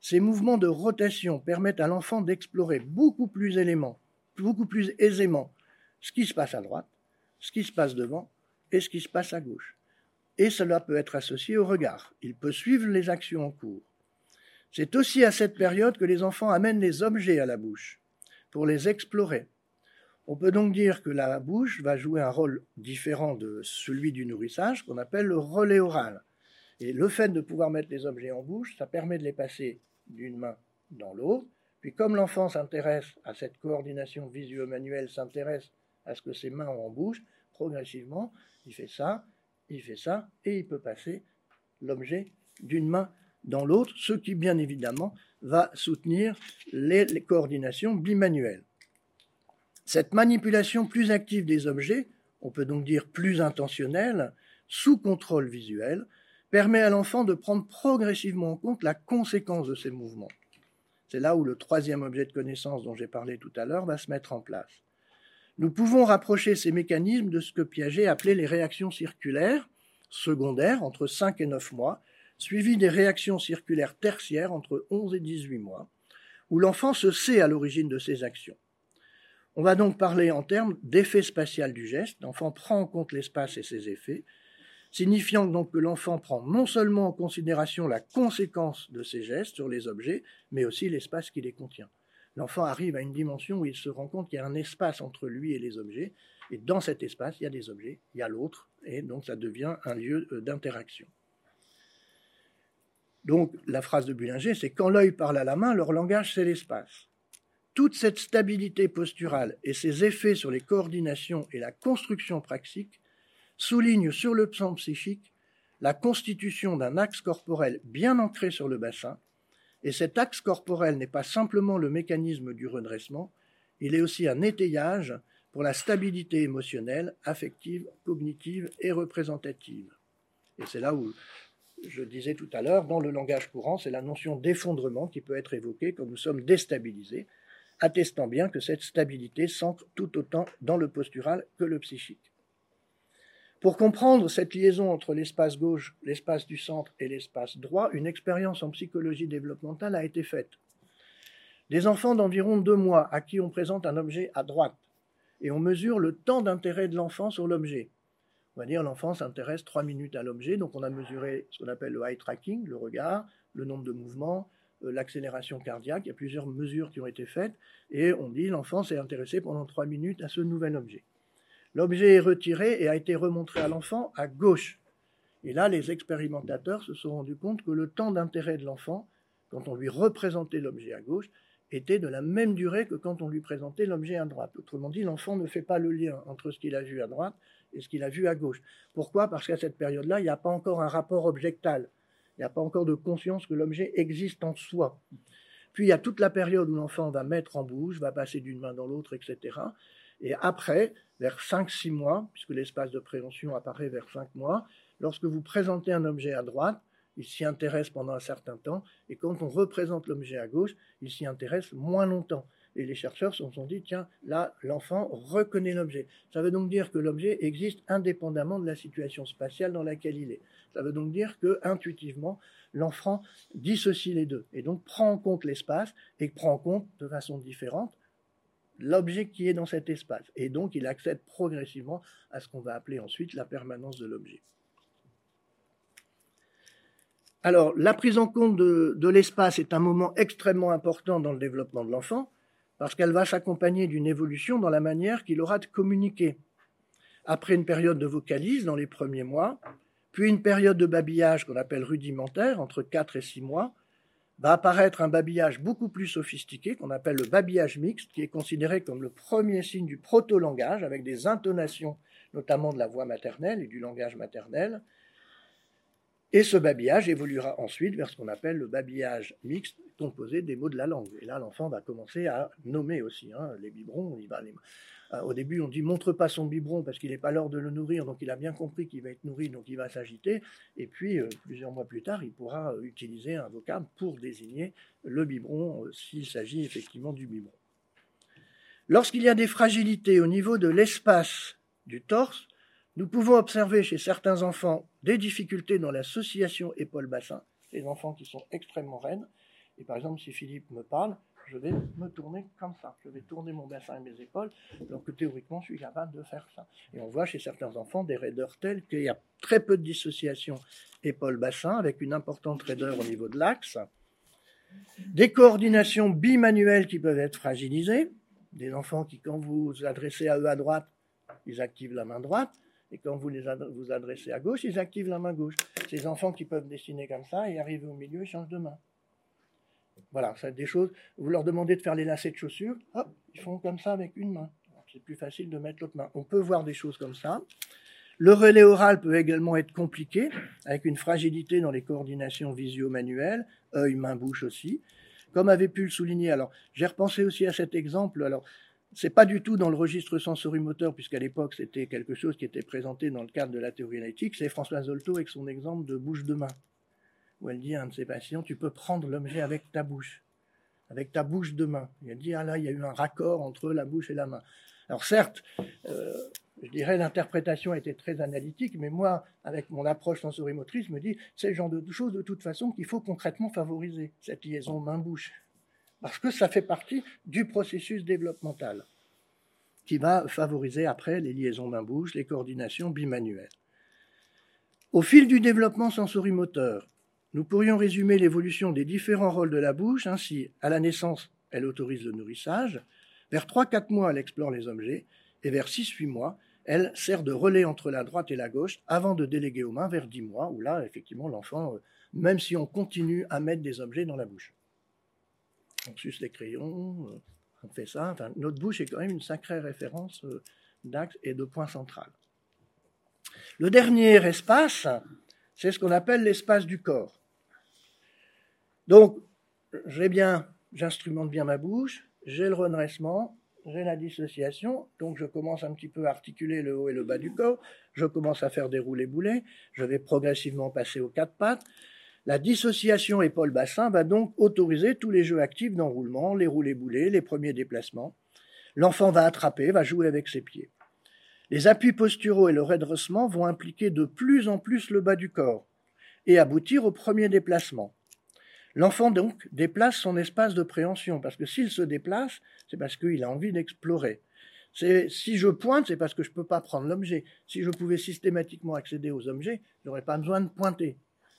Ces mouvements de rotation permettent à l'enfant d'explorer beaucoup plus éléments, beaucoup plus aisément ce qui se passe à droite, ce qui se passe devant et ce qui se passe à gauche. Et cela peut être associé au regard. Il peut suivre les actions en cours. C'est aussi à cette période que les enfants amènent les objets à la bouche pour les explorer. On peut donc dire que la bouche va jouer un rôle différent de celui du nourrissage qu'on appelle le relais oral. Et le fait de pouvoir mettre les objets en bouche, ça permet de les passer d'une main dans l'autre. Puis comme l'enfant s'intéresse à cette coordination visuo-manuelle, s'intéresse à ce que ses mains ont en bouche, progressivement, il fait ça, il fait ça, et il peut passer l'objet d'une main dans l'autre, ce qui bien évidemment va soutenir les, coordinations bimanuelles. Cette manipulation plus active des objets, on peut donc dire plus intentionnelle, sous contrôle visuel, permet à l'enfant de prendre progressivement en compte la conséquence de ses mouvements. C'est là où le troisième objet de connaissance dont j'ai parlé tout à l'heure va se mettre en place. Nous pouvons rapprocher ces mécanismes de ce que Piaget appelait les réactions circulaires, secondaires, entre 5 et 9 mois, suivi des réactions circulaires tertiaires entre 11 et 18 mois, où l'enfant se sait à l'origine de ses actions. On va donc parler en termes d'effet spatial du geste. L'enfant prend en compte l'espace et ses effets, signifiant donc que l'enfant prend non seulement en considération la conséquence de ses gestes sur les objets, mais aussi l'espace qui les contient. L'enfant arrive à une dimension où il se rend compte qu'il y a un espace entre lui et les objets, et dans cet espace, il y a des objets, il y a l'autre, et donc ça devient un lieu euh, d'interaction. Donc la phrase de Bullinger, c'est quand l'œil parle à la main, leur langage, c'est l'espace. Toute cette stabilité posturale et ses effets sur les coordinations et la construction praxique soulignent sur le plan psychique la constitution d'un axe corporel bien ancré sur le bassin, et cet axe corporel n'est pas simplement le mécanisme du redressement, il est aussi un étayage pour la stabilité émotionnelle, affective, cognitive et représentative. Et c'est là où je disais tout à l'heure, dans le langage courant, c'est la notion d'effondrement qui peut être évoquée quand nous sommes déstabilisés, attestant bien que cette stabilité s'ancre tout autant dans le postural que le psychique. Pour comprendre cette liaison entre l'espace gauche, l'espace du centre et l'espace droit, une expérience en psychologie développementale a été faite. Des enfants d'environ deux mois à qui on présente un objet à droite et on mesure le temps d'intérêt de l'enfant sur l'objet. On va dire l'enfant s'intéresse trois minutes à l'objet, donc on a mesuré ce qu'on appelle le eye tracking, le regard, le nombre de mouvements, l'accélération cardiaque. Il y a plusieurs mesures qui ont été faites et on dit l'enfant s'est intéressé pendant trois minutes à ce nouvel objet. L'objet est retiré et a été remontré à l'enfant à gauche. Et là, les expérimentateurs se sont rendus compte que le temps d'intérêt de l'enfant, quand on lui représentait l'objet à gauche, était de la même durée que quand on lui présentait l'objet à droite. Autrement dit, l'enfant ne fait pas le lien entre ce qu'il a vu à droite et ce qu'il a vu à gauche. Pourquoi? Parce qu'à cette période-là, il n'y a pas encore un rapport objectal. Il n'y a pas encore de conscience que l'objet existe en soi. Puis il y a toute la période où l'enfant va mettre en bouche, va passer d'une main dans l'autre, etc. Et après, vers 5-6 mois, puisque l'espace de prévention apparaît vers 5 mois, lorsque vous présentez un objet à droite, il s'y intéresse pendant un certain temps, et quand on représente l'objet à gauche, il s'y intéresse moins longtemps. Et les chercheurs se sont dit, tiens, là, l'enfant reconnaît l'objet. Ça veut donc dire que l'objet existe indépendamment de la situation spatiale dans laquelle il est. Ça veut donc dire que, intuitivement, l'enfant dissocie les deux, et donc prend en compte l'espace, et prend en compte de façon différente l'objet qui est dans cet espace. Et donc, il accède progressivement à ce qu'on va appeler ensuite la permanence de l'objet. Alors, la prise en compte de, l'espace est un moment extrêmement important dans le développement de l'enfant, parce qu'elle va s'accompagner d'une évolution dans la manière qu'il aura de communiquer. Après une période de vocalise dans les premiers mois, puis une période de babillage qu'on appelle rudimentaire, entre 4 et 6 mois, va apparaître un babillage beaucoup plus sophistiqué qu'on appelle le babillage mixte, qui est considéré comme le premier signe du proto-langage, avec des intonations notamment de la voix maternelle et du langage maternel. Et ce babillage évoluera ensuite vers ce qu'on appelle le babillage mixte, composé des mots de la langue. Et là, l'enfant va commencer à nommer aussi hein, les biberons. Euh, au début, on dit montre pas son biberon parce qu'il n'est pas l'heure de le nourrir, donc il a bien compris qu'il va être nourri, donc il va s'agiter. Et puis, euh, plusieurs mois plus tard, il pourra euh, utiliser un vocable pour désigner le biberon s'il s'agit effectivement du biberon. Lorsqu'il y a des fragilités au niveau de l'espace du torse, nous pouvons observer chez certains enfants des difficultés dans l'association épaule-bassin, les enfants qui sont extrêmement raides. Et par exemple, si Philippe me parle, je vais me tourner comme ça. Je vais tourner mon bassin et mes épaules, donc théoriquement, je suis capable de faire ça. Et on voit chez certains enfants des raideurs telles qu'il y a très peu de dissociation épaule-bassin, avec une importante raideur au niveau de l'axe. Des coordinations bimanuelles qui peuvent être fragilisées. Des enfants qui, quand vous vous adressez à eux à droite, ils activent la main droite. Et quand vous les vous adressez à gauche, ils activent la main gauche. Ces enfants qui peuvent dessiner comme ça et arriver au milieu, ils changent de main. Voilà, c'est des choses. Vous leur demandez de faire les lacets de chaussures, ils font comme ça avec une main. C'est plus facile de mettre l'autre main. On peut voir des choses comme ça. Le relais oral peut également être compliqué, avec une fragilité dans les coordinations visio-manuelles, œil, main, bouche aussi. Comme avait pu le souligner, alors j'ai repensé aussi à cet exemple. Alors, c'est pas du tout dans le registre sensorimoteur, puisqu'à l'époque c'était quelque chose qui était présenté dans le cadre de la théorie analytique. C'est François Zolto avec son exemple de bouche de main où elle dit à un de ses patients, tu peux prendre l'objet avec ta bouche, avec ta bouche de main. elle dit, ah là, il y a eu un raccord entre la bouche et la main. Alors certes, euh, je dirais l'interprétation était très analytique, mais moi, avec mon approche sensorimotrice, je me dis, c'est le genre de choses de toute façon qu'il faut concrètement favoriser, cette liaison main-bouche. Parce que ça fait partie du processus développemental qui va favoriser après les liaisons main-bouche, les coordinations bimanuelles. Au fil du développement sensorimoteur, nous pourrions résumer l'évolution des différents rôles de la bouche ainsi à la naissance, elle autorise le nourrissage, vers 3-4 mois, elle explore les objets, et vers 6-8 mois, elle sert de relais entre la droite et la gauche avant de déléguer aux mains vers 10 mois, où là, effectivement, l'enfant, euh, même si on continue à mettre des objets dans la bouche. On suce les crayons, euh, on fait ça. notre bouche est quand même une sacrée référence euh, d'axe et de point central. Le dernier espace, c'est ce qu'on appelle l'espace du corps. Donc, j'ai bien, j'instrumente bien ma bouche, j'ai le redressement, j'ai la dissociation, donc je commence un petit peu à articuler le haut et le bas du corps, je commence à faire des roulés-boulets, je vais progressivement passer aux quatre pattes. La dissociation épaule-bassin va donc autoriser tous les jeux actifs d'enroulement, les roulés-boulets, les premiers déplacements. L'enfant va attraper, va jouer avec ses pieds. Les appuis posturaux et le redressement vont impliquer de plus en plus le bas du corps et aboutir au premier déplacement. L'enfant donc déplace son espace de préhension, parce que s'il se déplace, c'est parce qu'il a envie d'explorer. Si je pointe, c'est parce que je ne peux pas prendre l'objet. Si je pouvais systématiquement accéder aux objets, je n'aurais pas besoin de pointer.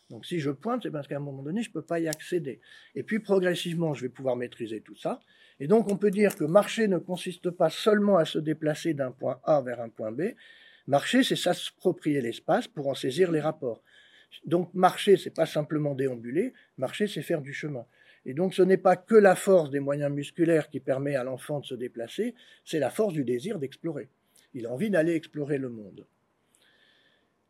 Donc si je pointe, c'est parce qu'à un moment donné, je ne peux pas y accéder. Et puis progressivement, je vais pouvoir maîtriser tout ça. Et donc on peut dire que marcher ne consiste pas seulement à se déplacer d'un point A vers un point B. Marcher, c'est s'approprier l'espace pour en saisir les rapports. Donc marcher, c'est pas simplement déambuler, marcher, c'est faire du chemin. Et donc ce n'est pas que la force des moyens musculaires qui permet à l'enfant de se déplacer, c'est la force du désir d'explorer. Il a envie d'aller explorer le monde.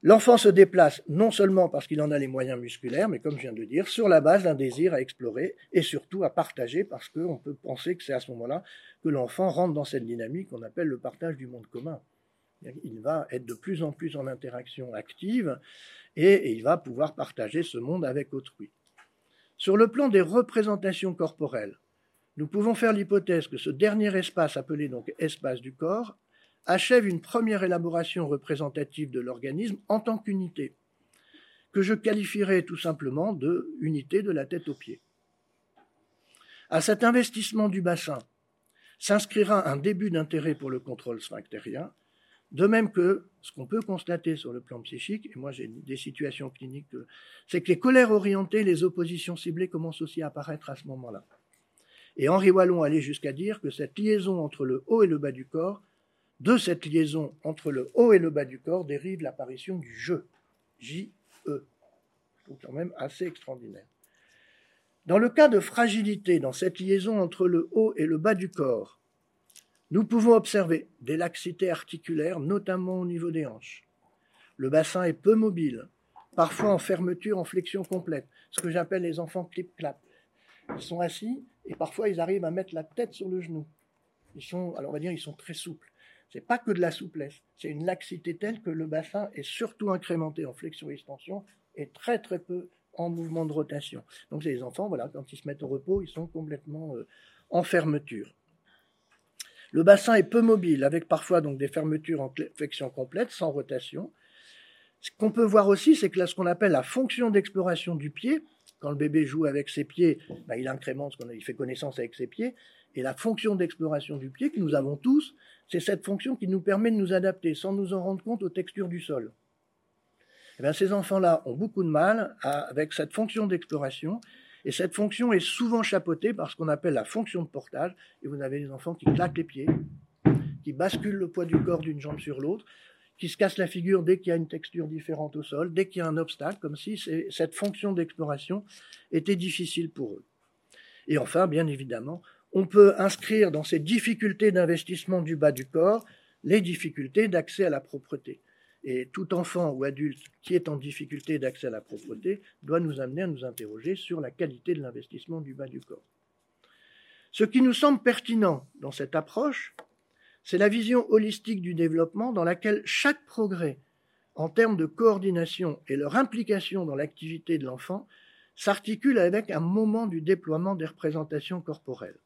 L'enfant se déplace non seulement parce qu'il en a les moyens musculaires, mais comme je viens de dire, sur la base d'un désir à explorer et surtout à partager, parce qu'on peut penser que c'est à ce moment-là que l'enfant rentre dans cette dynamique qu'on appelle le partage du monde commun. Il va être de plus en plus en interaction active et, il va pouvoir partager ce monde avec autrui. Sur le plan des représentations corporelles, nous pouvons faire l'hypothèse que ce dernier espace, appelé donc espace du corps, achève une première élaboration représentative de l'organisme en tant qu'unité, que je qualifierais tout simplement de unité de la tête aux pieds. À cet investissement du bassin s'inscrira un début d'intérêt pour le contrôle sphinctérien, De même que ce qu'on peut constater sur le plan psychique, et moi j'ai des situations cliniques, c'est que les colères orientées, les oppositions ciblées commencent aussi à apparaître à ce moment-là. Et Henri Wallon allait jusqu'à dire que cette liaison entre le haut et le bas du corps, de cette liaison entre le haut et le bas du corps dérive l'apparition du je, J-E. Quand même assez extraordinaire. Dans le cas de fragilité dans cette liaison entre le haut et le bas du corps, nous pouvons observer des laxités articulaires, notamment au niveau des hanches. Le bassin est peu mobile, parfois en fermeture, en flexion complète, ce que j'appelle les enfants clip-clap. Ils sont assis et parfois ils arrivent à mettre la tête sur le genou. Ils sont, alors on va dire, ils sont très souples. C'est pas que de la souplesse, c'est une laxité telle que le bassin est surtout incrémenté en flexion-extension et très très peu en mouvement de rotation. Donc les enfants, voilà, quand ils se mettent au repos, ils sont complètement euh, en fermeture. Le bassin est peu mobile, avec parfois donc des fermetures en flexion complète, sans rotation. Ce qu'on peut voir aussi, c'est que là, ce qu'on appelle la fonction d'exploration du pied, quand le bébé joue avec ses pieds, bah, il incrémente, il fait connaissance avec ses pieds, et la fonction d'exploration du pied que nous avons tous, c'est cette fonction qui nous permet de nous adapter sans nous en rendre compte aux textures du sol. Et eh ces enfants-là ont beaucoup de mal avec cette fonction d'exploration, et cette fonction est souvent chapeautée par ce qu'on appelle la fonction de portage, et vous avez des enfants qui claquent les pieds, qui basculent le poids du corps d'une jambe sur l'autre, qui se cassent la figure dès qu'il y a une texture différente au sol, dès qu'il y a un obstacle, comme si cette fonction d'exploration était difficile pour eux. Et enfin, bien évidemment, on peut inscrire dans ces difficultés d'investissement du bas du corps les difficultés d'accès à la propreté. Et tout enfant ou adulte qui est en difficulté d'accès à la propreté doit nous amener à nous interroger sur la qualité de l'investissement du bas du corps. Ce qui nous semble pertinent dans cette approche, c'est la vision holistique du développement dans laquelle chaque progrès en termes de coordination et leur implication dans l'activité de l'enfant s'articule avec un moment du déploiement des représentations corporelles.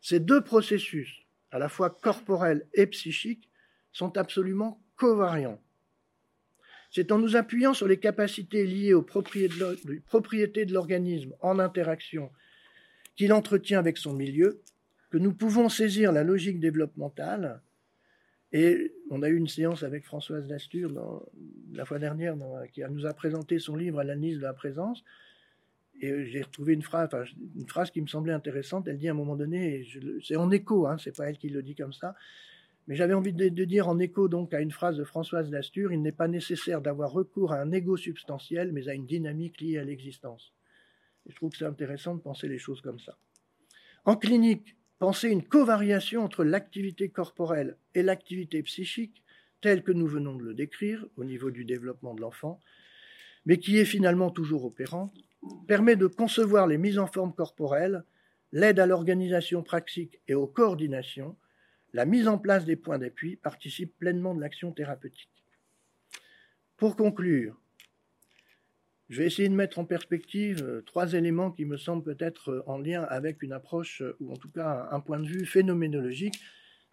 Ces deux processus, à la fois corporels et psychiques, sont absolument covariants. C'est en nous appuyant sur les capacités liées aux propriétés de l'organisme en interaction qu'il entretient avec son milieu que nous pouvons saisir la logique développementale. Et on a eu une séance avec Françoise Dastur la fois dernière qui nous a présenté son livre l'analyse de la présence. Et j'ai retrouvé une phrase, une phrase qui me semblait intéressante. Elle dit à un moment donné, c'est en écho, hein, c'est pas elle qui le dit comme ça, mais j'avais envie de, dire en écho donc à une phrase de Françoise Dastur il n'est pas nécessaire d'avoir recours à un ego substantiel, mais à une dynamique liée à l'existence. je trouve que c'est intéressant de penser les choses comme ça. En clinique, penser une covariation entre l'activité corporelle et l'activité psychique, telle que nous venons de le décrire au niveau du développement de l'enfant, mais qui est finalement toujours opérante, permet de concevoir les mises en forme corporelles, l'aide à l'organisation praxique et aux coordinations, la mise en place des points d'appui participe pleinement de l'action thérapeutique. Pour conclure, je vais essayer de mettre en perspective euh, trois éléments qui me semblent peut-être euh, en lien avec une approche, euh, ou en tout cas un point de vue phénoménologique,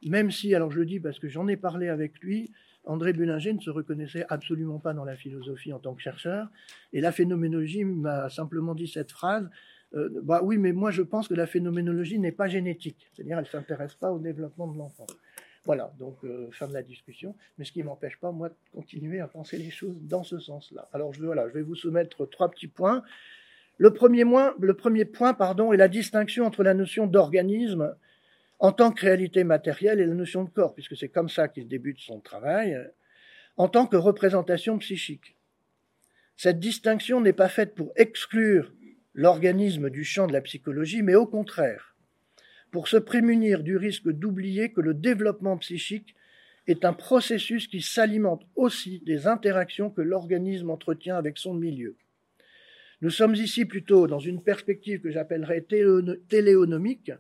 même si, alors je le dis parce que j'en ai parlé avec lui, André Bullinger ne se reconnaissait absolument pas dans la philosophie en tant que chercheur, et la phénoménologie m'a simplement dit cette phrase, euh, bah oui, mais moi je pense que la phénoménologie n'est pas génétique, c'est-à-dire elle ne s'intéresse pas au développement de l'enfant. Voilà, donc euh, fin de la discussion, mais ce qui ne m'empêche pas, moi, de continuer à penser les choses dans ce sens-là. Alors je, voilà, je vais vous soumettre trois petits points. Le premier, le premier point pardon, est la distinction entre la notion d'organisme en tant que réalité matérielle et la notion de corps, puisque c'est comme ça qu'il débute son travail, en tant que représentation psychique. Cette distinction n'est pas faite pour exclure l'organisme du champ de la psychologie, mais au contraire, pour se prémunir du risque d'oublier que le développement psychique est un processus qui s'alimente aussi des interactions que l'organisme entretient avec son milieu. Nous sommes ici plutôt dans une perspective que j'appellerais téléonomique,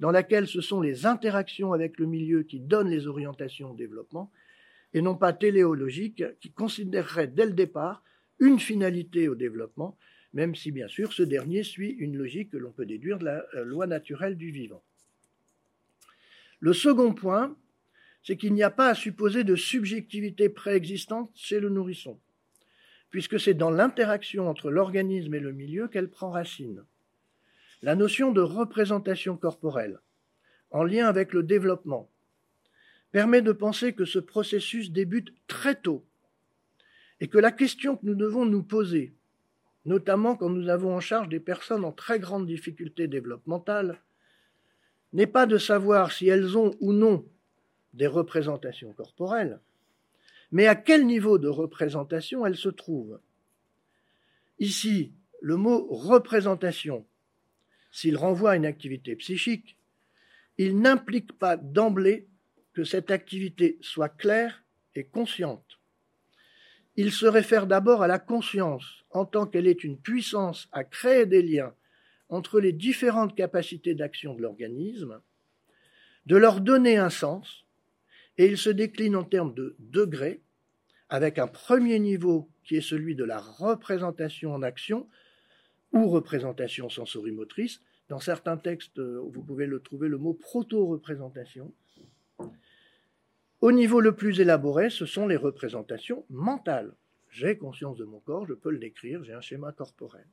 dans laquelle ce sont les interactions avec le milieu qui donnent les orientations au développement, et non pas téléologique, qui considérerait dès le départ une finalité au développement, même si bien sûr ce dernier suit une logique que l'on peut déduire de la euh, loi naturelle du vivant. Le second point, c'est qu'il n'y a pas à supposer de subjectivité préexistante chez le nourrisson, puisque c'est dans l'interaction entre l'organisme et le milieu qu'elle prend racine. La notion de représentation corporelle, en lien avec le développement, permet de penser que ce processus débute très tôt et que la question que nous devons nous poser, notamment quand nous avons en charge des personnes en très grande difficulté développementale, n'est pas de savoir si elles ont ou non des représentations corporelles, mais à quel niveau de représentation elles se trouvent. Ici, le mot représentation, s'il renvoie à une activité psychique, il n'implique pas d'emblée que cette activité soit claire et consciente. Il se réfère d'abord à la conscience en tant qu'elle est une puissance à créer des liens entre les différentes capacités d'action de l'organisme, de leur donner un sens, et il se décline en termes de degrés, avec un premier niveau qui est celui de la représentation en action ou représentation sensorimotrice. Dans certains textes, vous pouvez le trouver le mot proto-représentation. Au niveau le plus élaboré, ce sont les représentations mentales. J'ai conscience de mon corps, je peux le décrire, j'ai un schéma corporel.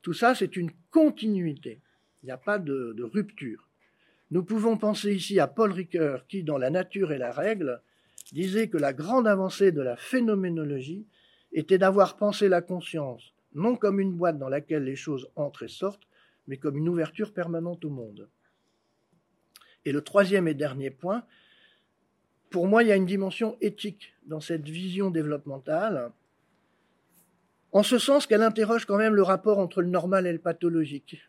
Tout ça, c'est une continuité. Il n'y a pas de, de, rupture. Nous pouvons penser ici à Paul Ricoeur qui, dans La nature et la règle, disait que la grande avancée de la phénoménologie était d'avoir pensé la conscience non comme une boîte dans laquelle les choses entrent et sortent, mais comme une ouverture permanente au monde. Et le troisième et dernier point, pour moi, il y a une dimension éthique dans cette vision développementale, en ce sens qu'elle interroge quand même le rapport entre le normal et le pathologique.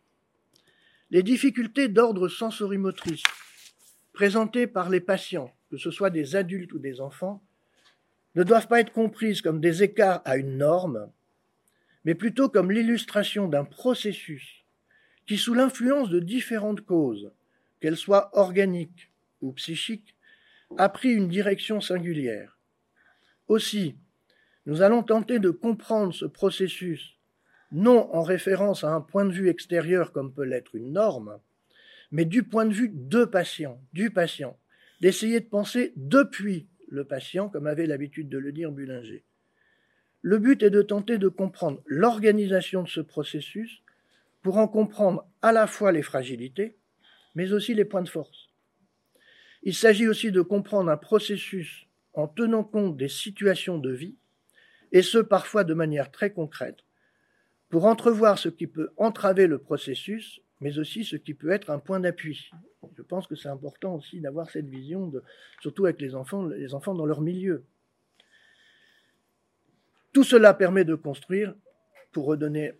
Les difficultés d'ordre sensorimotrice présentées par les patients que ce soit des adultes ou des enfants, ne doivent pas être comprises comme des écarts à une norme, mais plutôt comme l'illustration d'un processus qui, sous l'influence de différentes causes, qu'elles soient organiques ou psychiques, a pris une direction singulière. Aussi, nous allons tenter de comprendre ce processus, non en référence à un point de vue extérieur comme peut l'être une norme, mais du point de vue de patient, du patient, d'essayer de penser depuis le patient, comme avait l'habitude de le dire Bullinger. Le but est de tenter de comprendre l'organisation de ce processus pour en comprendre à la fois les fragilités, mais aussi les points de force. Il s'agit aussi de comprendre un processus en tenant compte des situations de vie, et ce parfois de manière très concrète, pour entrevoir ce qui peut entraver le processus mais aussi ce qui peut être un point d'appui. Je pense que c'est important aussi d'avoir cette vision, surtout avec les enfants, les enfants dans leur milieu. Tout cela permet de construire, pour redonner,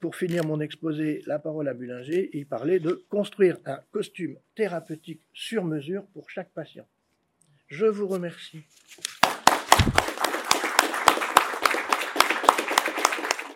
pour finir mon exposé, la parole à Bullinger, il parlait de construire un costume thérapeutique sur mesure pour chaque patient. Je vous remercie.